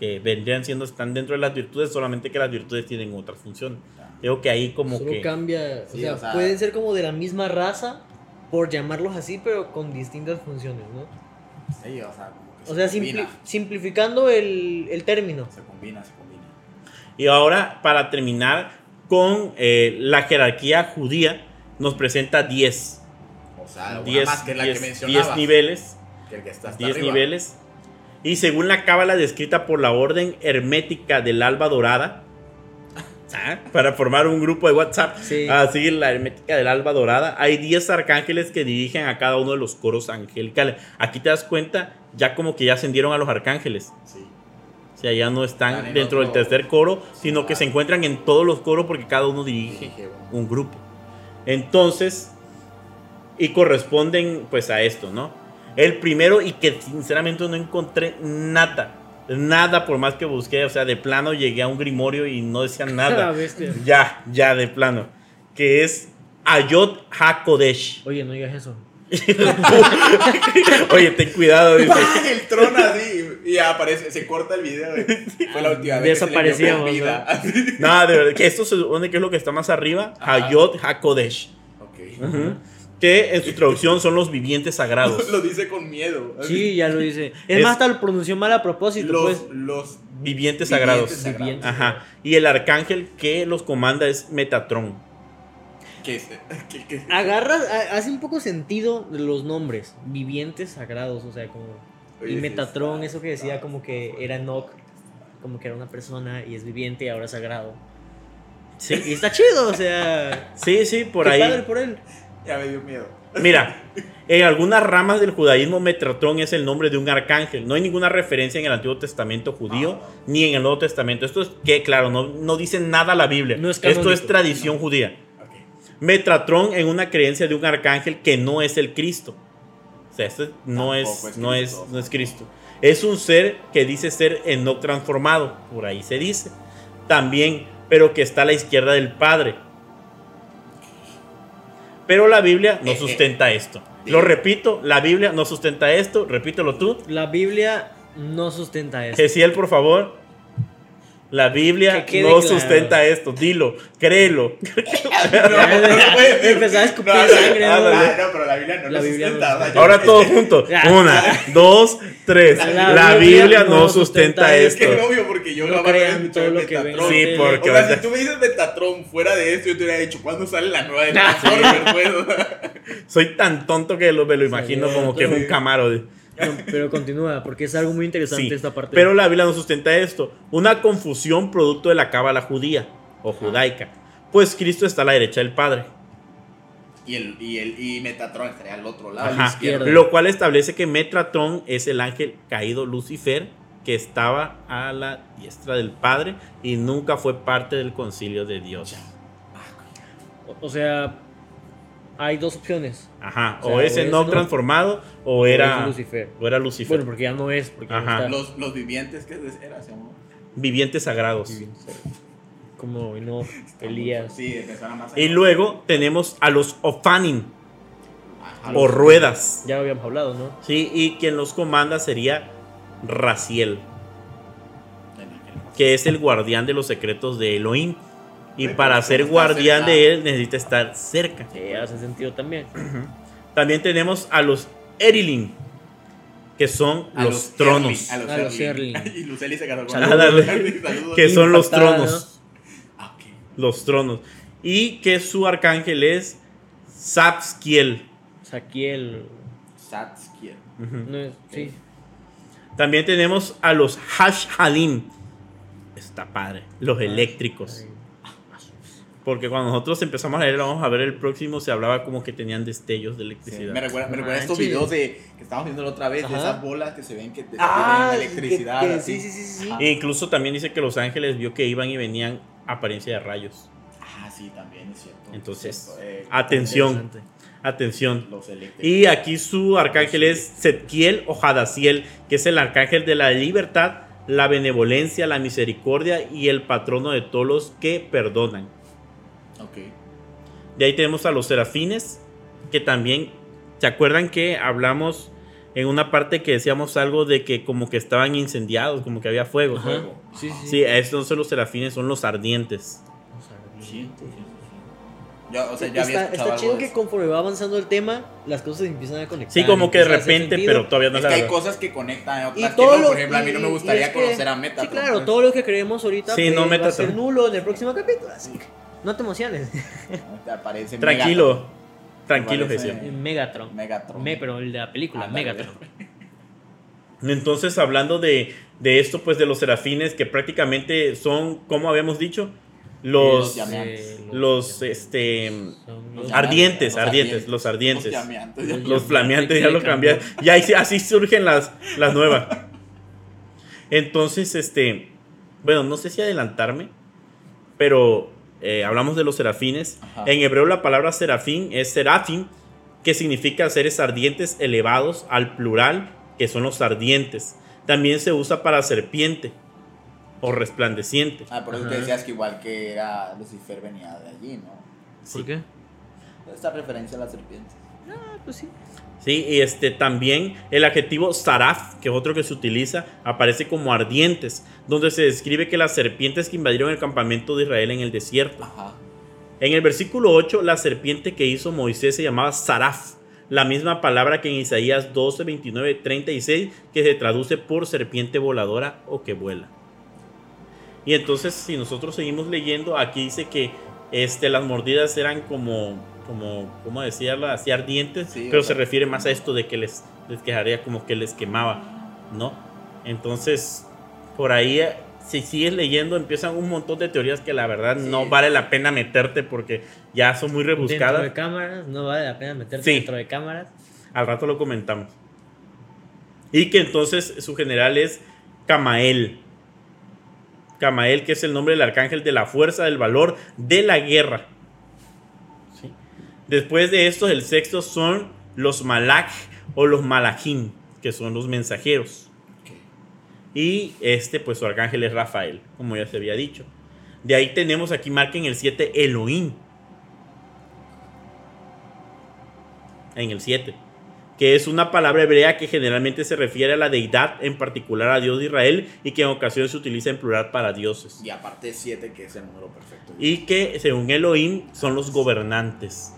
Speaker 1: Que vendrían siendo, están dentro de las virtudes, solamente que las virtudes tienen otras funciones. Creo que ahí como
Speaker 2: Solo
Speaker 1: que...
Speaker 2: cambia. O
Speaker 3: Sí,
Speaker 2: sea,
Speaker 3: o sea-
Speaker 2: pueden ser como de la misma raza, por llamarlos así, pero con distintas funciones, ¿no?
Speaker 3: Sí, o sea, como que
Speaker 2: O
Speaker 3: se
Speaker 2: sea, simpli-
Speaker 3: combina,
Speaker 2: simplificando el, el término.
Speaker 3: se combina, se combina.
Speaker 1: Y ahora, para terminar con eh, la jerarquía judía, nos presenta 10.
Speaker 3: O sea, una
Speaker 1: 10,
Speaker 3: más que la que
Speaker 1: 10,
Speaker 3: mencionabas.
Speaker 1: 10 niveles.
Speaker 3: Que el que está hasta
Speaker 1: 10
Speaker 3: arriba.
Speaker 1: niveles. Y según la cábala descrita por la orden hermética del alba dorada, ¿ah? para formar un grupo de WhatsApp,
Speaker 2: Sí.
Speaker 1: así la hermética del alba dorada, hay 10 arcángeles que dirigen a cada uno de los coros angelicales. Aquí te das cuenta, ya como que ya ascendieron a los arcángeles.
Speaker 3: Sí.
Speaker 1: O sea, ya no
Speaker 3: Están
Speaker 1: están
Speaker 3: en
Speaker 1: dentro del tercer coro, sino que
Speaker 3: Ah.
Speaker 1: se encuentran en todos los coros porque cada uno dirige un grupo. Entonces, y corresponden pues a esto, ¿no? El primero y que sinceramente no encontré nada, nada por más que busqué, o sea, de plano llegué a un grimorio y no decía *laughs*
Speaker 2: Ah,
Speaker 1: nada.
Speaker 2: bestia.
Speaker 1: ya, ya de plano, que es Ayot HaKodesh.
Speaker 2: Oye, no digas eso. *laughs*
Speaker 1: Oye, ten cuidado, dice. *laughs*
Speaker 3: ¡Pah! El trono así. Y aparece, se corta el video. Fue la última vez. que se le con vida.
Speaker 1: Nada, de verdad, que esto se supone que es lo que está más arriba,
Speaker 3: Ajá.
Speaker 1: Hayot HaKodesh.
Speaker 3: Ok.
Speaker 1: Que en su traducción son los vivientes sagrados. *laughs*
Speaker 3: Lo dice con miedo.
Speaker 2: Sí, ya lo dice. *laughs* Es,
Speaker 1: Es-
Speaker 2: más, hasta lo pronunció mal a propósito,
Speaker 3: Los,
Speaker 2: pues.
Speaker 3: los
Speaker 1: Vivientes sagrados. Ajá. Y el arcángel que los comanda es Metatron.
Speaker 3: Que es- *laughs* que- que-
Speaker 2: Agarras, ha- hace un poco sentido los nombres. Vivientes sagrados, o sea, como.
Speaker 3: Oye,
Speaker 2: y Metatron,
Speaker 3: está-
Speaker 2: eso que decía como que era Enoch, como que era una persona y es viviente y ahora es sagrado.
Speaker 1: Sí,
Speaker 2: Y está chido, o sea.
Speaker 1: sí, sí, por
Speaker 2: qué
Speaker 1: ahí.
Speaker 2: padre por él.
Speaker 3: Ya me dio miedo.
Speaker 1: Mira, *laughs* en algunas ramas del judaísmo, Metatron es el nombre de un arcángel. No hay ninguna referencia en el Antiguo Testamento judío ni en el Nuevo Testamento. Esto es que, claro, no, no dice nada la Biblia.
Speaker 2: No es
Speaker 1: Esto es tradición judía.
Speaker 3: Ok.
Speaker 1: Metatron en una creencia de un arcángel que no es el Cristo. O sea, esto no es,
Speaker 3: es
Speaker 1: no, es,
Speaker 3: Cristo.
Speaker 1: no es Cristo. Es un ser que dice ser Enoch transformado. Por ahí se dice. También, pero que está a la izquierda del Padre. Pero la Biblia no
Speaker 3: Eh, eh.
Speaker 1: sustenta esto. Lo repito, la Biblia no sustenta esto. Repítelo tú.
Speaker 2: La Biblia no sustenta eso.
Speaker 1: Gesiel, por favor. La Biblia
Speaker 2: Que
Speaker 1: no
Speaker 2: claro.
Speaker 1: sustenta esto. Dilo, créelo. *laughs*
Speaker 2: Empezaba a escupir
Speaker 3: No, no,
Speaker 2: sangre,
Speaker 3: no,
Speaker 2: ¿no?
Speaker 3: no, no, pero la Biblia no
Speaker 2: La
Speaker 3: lo
Speaker 2: Biblia no
Speaker 3: sustenta.
Speaker 1: Ahora juntos.
Speaker 2: Ya.
Speaker 1: Una, dos, tres.
Speaker 2: La
Speaker 1: La
Speaker 2: Biblia
Speaker 1: Biblia
Speaker 2: no
Speaker 1: no sustenta
Speaker 2: sustenta
Speaker 3: Es que
Speaker 1: esto.
Speaker 3: es obvio porque yo
Speaker 2: No crean
Speaker 3: escuchado
Speaker 2: todo
Speaker 3: el
Speaker 2: lo que ven
Speaker 3: Metatron.
Speaker 1: Sí, porque
Speaker 3: O sea, si tú me dices Metatron fuera de esto, yo te hubiera dicho, ¿cuándo sale la nueva de *laughs* pues? *laughs*
Speaker 1: Soy tan tonto que lo, me lo imagino como que es un camaro. de-
Speaker 2: No, pero continúa, porque es algo muy interesante
Speaker 1: Sí,
Speaker 2: esta parte.
Speaker 1: pero la Biblia no sustenta esto. Una confusión producto de la cábala judía o judaica. Pues Cristo está a la derecha del Padre.
Speaker 3: Y, el, y, el, y Metatron estaría al otro lado, a la
Speaker 1: Ajá.
Speaker 3: izquierda.
Speaker 1: Lo cual establece que Metratron es el ángel caído Lucifer que estaba a la diestra del Padre y nunca fue parte del concilio de Dios.
Speaker 2: O sea, hay dos opciones.
Speaker 1: Ajá,
Speaker 2: O sea,
Speaker 1: o es
Speaker 2: o es
Speaker 1: Enoch
Speaker 2: Enoch,
Speaker 1: transformado o
Speaker 2: o
Speaker 1: era
Speaker 2: Lucifer.
Speaker 1: o era Lucifer.
Speaker 2: Bueno, porque ya no es, porque no
Speaker 1: Ajá.
Speaker 3: Los, los vivientes, ¿qué era? Se llamó?
Speaker 1: Vivientes sagrados.
Speaker 2: Como no, Elías.
Speaker 3: Sí, más.
Speaker 1: Y luego tenemos a los Ofanin
Speaker 3: Ajá,
Speaker 1: o
Speaker 3: los-
Speaker 1: ruedas.
Speaker 2: Ya lo habíamos hablado, ¿no?
Speaker 1: Sí, y quien los comanda sería Raciel, que es el guardián de los secretos de Elohim. Y para ser
Speaker 3: ¿cómo está
Speaker 1: guardián
Speaker 3: cerca?
Speaker 1: de él necesita estar cerca.
Speaker 2: Sí, hace sentido también.
Speaker 1: También tenemos a los Erilin, que son
Speaker 3: A
Speaker 1: los, tronos.
Speaker 3: Erling, a los,
Speaker 2: A los
Speaker 3: Erling.
Speaker 2: Erling. *laughs*
Speaker 3: y Luceli se agarró con
Speaker 2: Saludos.
Speaker 3: Saludos.
Speaker 1: Que son los tronos.
Speaker 3: Ah.
Speaker 1: Los tronos. Y que su arcángel es Sapskiel.
Speaker 2: Saquiel.
Speaker 3: Satskiel.
Speaker 1: Ujú.
Speaker 2: No es, sí.
Speaker 1: También tenemos a los Hash Halim. Está padre. Los eléctricos. Porque cuando nosotros empezamos a leer, vamos a ver el próximo, se hablaba como que tenían destellos de
Speaker 3: Sí,
Speaker 1: electricidad.
Speaker 3: me recuerda, me recuerda estos videos de que estábamos viendo la otra vez, de esas bolas que se ven que
Speaker 2: Ah,
Speaker 3: tienen electricidad.
Speaker 2: que- que-
Speaker 3: así.
Speaker 2: sí, sí, sí, sí.
Speaker 1: E incluso también dice que los ángeles vio que iban y venían apariencia de rayos.
Speaker 3: Ah, sí, también es cierto.
Speaker 1: Entonces,
Speaker 3: Es cierto, eh,
Speaker 1: Atención, atención.
Speaker 3: Los eléctricos.
Speaker 1: Y aquí su arcángel es Setkiel o Hadasiel, que es el arcángel de la libertad, la benevolencia, la misericordia y el patrono de todos los que perdonan. De ahí tenemos a los serafines, que también, ¿se acuerdan que hablamos en una parte que decíamos algo de que como que estaban incendiados, como que había fuego?
Speaker 2: Ajá.
Speaker 3: Fuego.
Speaker 2: Sí, sí.
Speaker 1: Sí, son los serafines, son los ardientes.
Speaker 3: Sí, sí. Yo, o sea, ya
Speaker 2: está está chido
Speaker 3: de
Speaker 2: que conforme va avanzando el tema, las cosas empiezan a conectar.
Speaker 1: Sí, como que de
Speaker 2: a hacer
Speaker 1: repente, pero todavía no
Speaker 3: Es que hay cosas que conectan,
Speaker 2: Y
Speaker 3: otras que
Speaker 2: todo
Speaker 3: no.
Speaker 2: lo,
Speaker 3: Por ejemplo, a mí no
Speaker 2: y-
Speaker 3: me
Speaker 2: y
Speaker 3: gustaría
Speaker 2: es que-
Speaker 3: conocer a Metatron.
Speaker 2: Sí, claro,
Speaker 3: pues.
Speaker 2: todo lo que creemos ahorita
Speaker 1: Sí,
Speaker 2: pues,
Speaker 1: no,
Speaker 2: va a ser nulo en el próximo capítulo, así que no te emociones.
Speaker 3: Te aparece
Speaker 1: Tranquilo, tranquilo,
Speaker 3: Parece-
Speaker 1: Gesiel.
Speaker 2: Megatron.
Speaker 3: Megatron.
Speaker 2: Me, pero el de la película. Megatron.
Speaker 1: Entonces, hablando de, de esto, pues de los serafines, que prácticamente son, como habíamos dicho, los,
Speaker 3: Los llameantes.
Speaker 1: los, este,
Speaker 2: Son
Speaker 3: Los
Speaker 1: ardientes, ardientes, los ardientes.
Speaker 3: Los llameantes, ya.
Speaker 1: Los flameantes ya lo cambiaron. Ya ahí sí- así surgen las, las nuevas. Entonces, este, bueno, no sé si adelantarme, pero eh, hablamos de los serafines.
Speaker 3: Ajá.
Speaker 1: En hebreo la palabra serafín es serafín, que significa seres ardientes elevados al plural, que son los ardientes. También se usa para serpiente o resplandeciente.
Speaker 3: Ah, por eso te decías que igual que era Lucifer venía de allí, ¿no?
Speaker 2: ¿Por qué?
Speaker 3: Esta referencia a las serpientes.
Speaker 2: Ah, pues sí.
Speaker 1: Sí, y este también el adjetivo saraf, que es otro que se utiliza, aparece como ardientes, donde se describe que las serpientes que invadieron el campamento de Israel en el desierto.
Speaker 3: Ajá.
Speaker 1: En el versículo 8, la serpiente que hizo Moisés se llamaba saraf, la misma palabra que en Isaías 12, 29, 36, que se traduce por serpiente voladora o que vuela. Y entonces, si nosotros seguimos leyendo, aquí dice que este, las mordidas eran como, como, ¿cómo decirla? Así ardientes,
Speaker 3: Sí,
Speaker 1: pero
Speaker 3: o
Speaker 1: se refiere más a esto de que les, les quejaría como que les quemaba, ¿no? Entonces, por ahí, eh, si sigues leyendo, empiezan un montón de teorías que la verdad no vale la pena meterte porque ya son muy
Speaker 2: Dentro
Speaker 1: rebuscadas.
Speaker 2: de cámaras, no vale la pena meterte
Speaker 1: Sí.
Speaker 2: dentro de cámaras.
Speaker 1: Al rato lo comentamos. Y que entonces su general es Camael. Camael, que es el nombre del arcángel de la fuerza, del valor, de la guerra. Después de estos, el sexto son los Malach o los Malachim, que son los mensajeros. Y este, pues su arcángel es Rafael, como ya se había dicho. De ahí tenemos aquí, marquen el 7, Elohim. En el 7. Que es una palabra hebrea que generalmente se refiere a la deidad, en particular a Dios de Israel, y que en ocasiones se utiliza en plural para dioses.
Speaker 3: Y aparte 7, que es el número perfecto.
Speaker 1: Y que, según Elohim, son los gobernantes.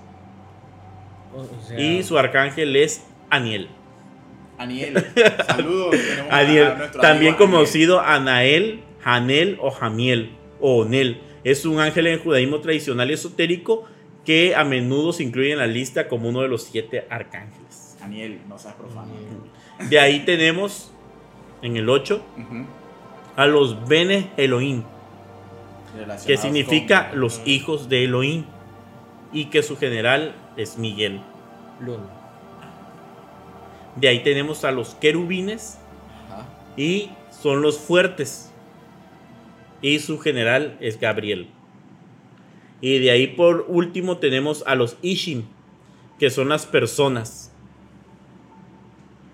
Speaker 2: O, o sea,
Speaker 1: Y su arcángel es Aniel.
Speaker 3: Aniel, *laughs* saludos.
Speaker 1: Aniel,
Speaker 3: a
Speaker 1: también
Speaker 3: amigo Aniel.
Speaker 1: conocido Anael, Hanel o Jamiel o Onel. Es un ángel en el judaísmo tradicional y esotérico que a menudo se incluye en la lista como uno de los siete arcángeles.
Speaker 3: Aniel, no seas profano.
Speaker 1: De ahí tenemos en el 8
Speaker 3: Ujú.
Speaker 1: a los Bene Elohim, que significa
Speaker 3: con-
Speaker 1: los hijos de Elohim, y que su general es Miguel.
Speaker 2: Luna.
Speaker 1: De ahí tenemos a los querubines,
Speaker 3: Ajá.
Speaker 1: y son los fuertes. Y su general es Gabriel. Y de ahí por último tenemos a los Ishim, que son las personas.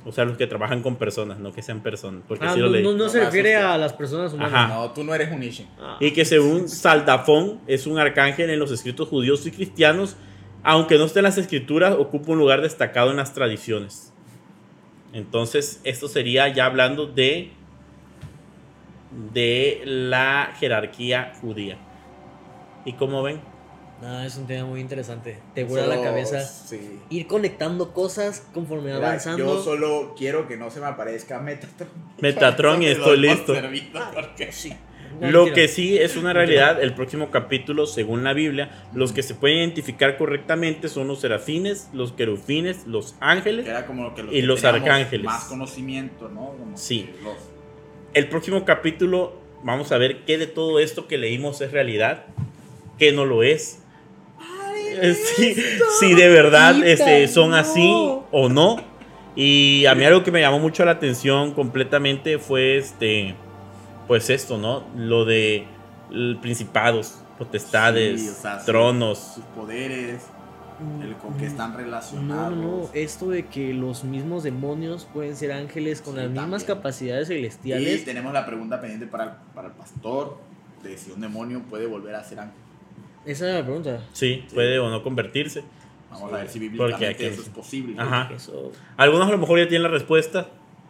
Speaker 1: O sea, los que trabajan con personas, no que sean personas. Porque
Speaker 2: Ah,
Speaker 1: así lo
Speaker 2: no,
Speaker 1: leí.
Speaker 2: no, no
Speaker 3: No
Speaker 2: se refiere a las personas humanas.
Speaker 1: Ajá.
Speaker 3: No, tú no eres un Ishin.
Speaker 2: Ah.
Speaker 1: Y que según Saldafón es un arcángel en los escritos judíos y cristianos, aunque no esté en las escrituras, ocupa un lugar destacado en las tradiciones. Entonces, esto sería ya hablando de, de la jerarquía judía. ¿Y cómo ven?
Speaker 2: No, es un tema muy interesante. Te vuela la cabeza.
Speaker 3: Sí.
Speaker 2: Ir conectando cosas conforme
Speaker 3: Mira,
Speaker 2: avanzando.
Speaker 3: yo solo quiero que no se me aparezca Metatron. *laughs*
Speaker 1: Metatron y estoy *laughs* listo.
Speaker 3: servido, porque-
Speaker 2: Sí. No,
Speaker 1: Lo
Speaker 2: mentira.
Speaker 1: que sí es una realidad, el próximo capítulo, según la Biblia, los que se pueden identificar correctamente son los serafines, los querufines, los ángeles
Speaker 3: era como lo que
Speaker 1: Y
Speaker 3: que
Speaker 1: los arcángeles.
Speaker 3: Más conocimiento, ¿no? Como
Speaker 1: Sí.
Speaker 3: los-
Speaker 1: el próximo capítulo vamos a ver qué de todo esto que leímos es realidad, qué no lo es. Eh, Si, si de verdad este, son
Speaker 2: no.
Speaker 1: así o no. Y a mí algo que me llamó mucho la atención completamente fue este, pues esto, ¿no? Lo de principados, potestades,
Speaker 3: Sí, o sea,
Speaker 1: tronos.
Speaker 3: sus poderes, el con que están
Speaker 2: No,
Speaker 3: relacionados.
Speaker 2: no, no. Esto de que los mismos demonios pueden ser ángeles con
Speaker 3: Sí,
Speaker 2: las mismas capacidades
Speaker 3: Y
Speaker 2: celestiales.
Speaker 3: tenemos la pregunta pendiente para el, para el pastor de si un demonio puede volver a ser ángel.
Speaker 2: Esa era la pregunta.
Speaker 1: Sí, puede o no convertirse.
Speaker 3: Vamos
Speaker 2: Sí.
Speaker 3: a ver si bíblicamente
Speaker 1: aquí-
Speaker 3: eso es posible.
Speaker 1: Ajá.
Speaker 2: Eso.
Speaker 1: Algunos a lo mejor ya tienen la respuesta,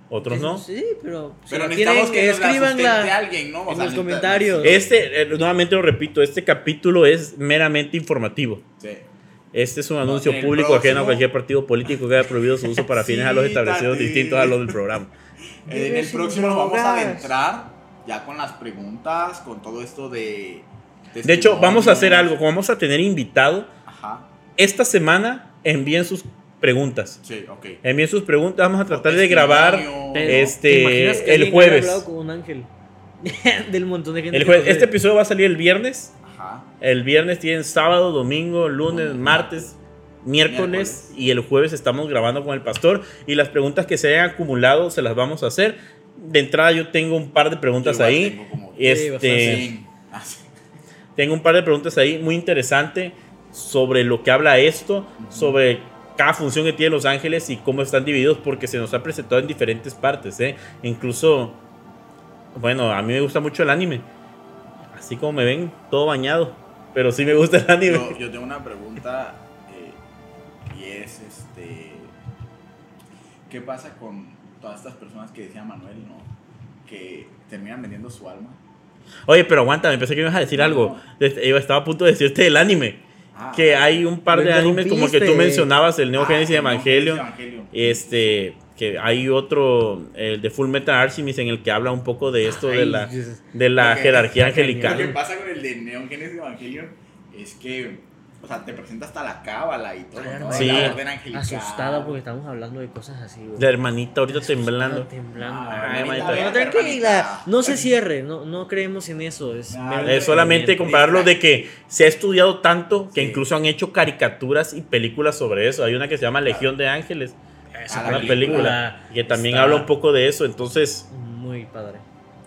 Speaker 1: otros
Speaker 2: eso
Speaker 1: no.
Speaker 2: Sí, pero. si
Speaker 3: Pero
Speaker 2: la
Speaker 3: necesitamos que nos la
Speaker 2: escríbanla.
Speaker 3: alguien, ¿no? O
Speaker 2: en
Speaker 3: sea,
Speaker 2: los comentarios.
Speaker 1: Este, eh, nuevamente lo repito, este capítulo es meramente informativo.
Speaker 3: Sí.
Speaker 1: Este es un anuncio
Speaker 3: el
Speaker 1: público ajeno a
Speaker 3: próximo-
Speaker 1: cualquier partido político que haya prohibido su uso para *laughs* fines a los establecidos
Speaker 3: Siéntate.
Speaker 1: distintos a los del programa.
Speaker 3: En el próximo nos vamos a adentrar ya con las preguntas, con todo esto de.
Speaker 1: De hecho, vamos a hacer algo. como Vamos a tener invitado.
Speaker 3: Ajá.
Speaker 1: Esta semana envíen sus preguntas.
Speaker 3: Sí, ok.
Speaker 1: Envíen sus preguntas. Vamos a tratar de grabar
Speaker 2: Pero,
Speaker 1: este,
Speaker 2: ¿te imaginas que
Speaker 1: el
Speaker 2: alguien
Speaker 1: jueves.
Speaker 2: hablado con un ángel? *laughs* Del montón de gente.
Speaker 1: el jueves. Este episodio va a salir el viernes.
Speaker 3: Ajá.
Speaker 1: El viernes tienen sábado, domingo, lunes, martes, miércoles
Speaker 3: Miércoles.
Speaker 1: y el jueves estamos grabando con el pastor y las preguntas que se hayan acumulado se las vamos a hacer. De entrada yo tengo un par de preguntas
Speaker 3: Igual
Speaker 1: ahí.
Speaker 3: como-
Speaker 1: Y este.
Speaker 3: Sí.
Speaker 1: Tengo un par de preguntas ahí muy interesante sobre lo que habla esto, sobre cada función que tienen los ángeles y cómo están divididos porque se nos ha presentado en diferentes partes. ¿eh? Incluso, bueno, a mí me gusta mucho el anime. Así como me ven, todo bañado. Pero sí me gusta el anime.
Speaker 3: Yo, yo tengo una pregunta. eh, Y es este. ¿Qué pasa con todas estas personas que decía Manuel, no? Que terminan vendiendo su alma.
Speaker 1: Oye, pero aguanta, me pensé que ibas a decir algo. Este, estaba a punto de decirte el anime.
Speaker 3: Ah,
Speaker 1: Que hay un par de animes como que tú mencionabas, el Neo
Speaker 3: ah,
Speaker 1: Genesis Evangelion. Este, que hay otro, el de Full Metal Alchemist, en el que habla un poco de esto de la, de la jerarquía
Speaker 3: Lo que
Speaker 1: angelical.
Speaker 3: pasa con el de Neon Genesis Evangelion es que, o sea, te presenta hasta la cábala y todo, ¿no?
Speaker 1: Sí.
Speaker 3: La orden angelical.
Speaker 2: Asustada porque estamos hablando de cosas así, güey.
Speaker 1: La hermanita ahorita
Speaker 2: Asustada,
Speaker 1: temblando.
Speaker 2: temblando.
Speaker 3: Ah,
Speaker 1: Ay,
Speaker 3: hermanita,
Speaker 1: manita.
Speaker 2: No, tranquila,
Speaker 3: hermanita.
Speaker 2: no se cierre, no, no creemos en eso. Es,
Speaker 1: Es solamente compararlo de que se ha estudiado tanto que
Speaker 3: Sí.
Speaker 1: incluso han hecho caricaturas y películas sobre eso. Hay una que se llama Legión de Ángeles,
Speaker 2: Esa
Speaker 3: Ah,
Speaker 1: una
Speaker 3: la
Speaker 1: película, que también
Speaker 2: está
Speaker 1: habla un poco de eso. Entonces
Speaker 2: Muy padre.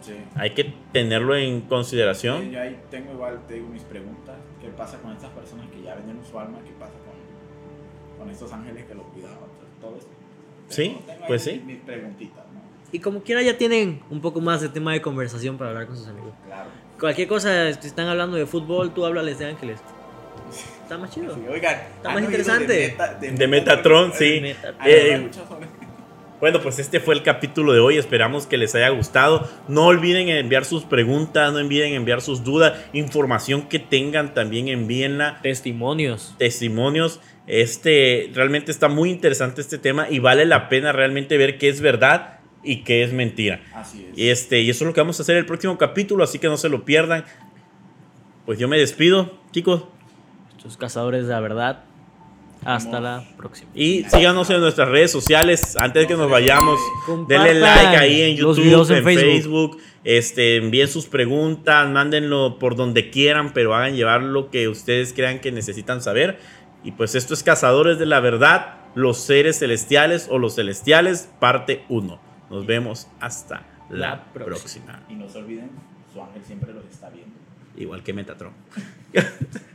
Speaker 3: Sí.
Speaker 1: hay que tenerlo en consideración.
Speaker 3: Yo ahí tengo igual, te digo mis preguntas. ¿Qué pasa con estas personas que ya vendieron su alma? ¿Qué pasa con, con estos ángeles que lo cuidaban? Todo eso.
Speaker 1: Sí,
Speaker 3: Tengo-
Speaker 1: pues sí.
Speaker 3: Mis preguntitas, ¿no?
Speaker 2: Y como quiera ya tienen un poco más de tema de conversación para hablar con sus amigos.
Speaker 3: Claro.
Speaker 2: Cualquier cosa, si están hablando de fútbol, tú háblales de ángeles. *laughs* Está más chido.
Speaker 3: Sí, oigan,
Speaker 2: Está
Speaker 3: ¿han
Speaker 2: más interesante.
Speaker 3: De, Meta-
Speaker 1: De Metatron, sí.
Speaker 2: Neta.
Speaker 3: Ay,
Speaker 1: Eh,
Speaker 3: no, muchas horas.
Speaker 1: Bueno, pues este fue el capítulo de hoy. Esperamos que les haya gustado. No olviden enviar sus preguntas, no olviden enviar sus dudas, información que tengan también envíenla.
Speaker 2: Testimonios.
Speaker 1: testimonios. Este realmente está muy interesante este tema y vale la pena realmente ver qué es verdad y qué es mentira.
Speaker 3: Así es.
Speaker 1: Y este y eso es lo que vamos a hacer el próximo capítulo, así que no se lo pierdan. Pues yo me despido, chicos,
Speaker 2: Estos cazadores de la verdad. Hasta la próxima.
Speaker 1: y síganos en nuestras redes sociales antes de que
Speaker 3: No
Speaker 1: nos vayamos. Denle like ahí en YouTube, en,
Speaker 2: en
Speaker 1: Facebook.
Speaker 2: Facebook.
Speaker 1: Este, envíen sus preguntas, mándenlo por donde quieran, pero hagan llevar lo que ustedes crean que necesitan saber. Y pues esto es Cazadores de la Verdad, los seres celestiales o los celestiales, parte 1. Nos vemos hasta la,
Speaker 2: La próxima.
Speaker 1: próxima.
Speaker 3: Y no se olviden, su ángel siempre los está viendo.
Speaker 1: Igual que Metatron. *laughs*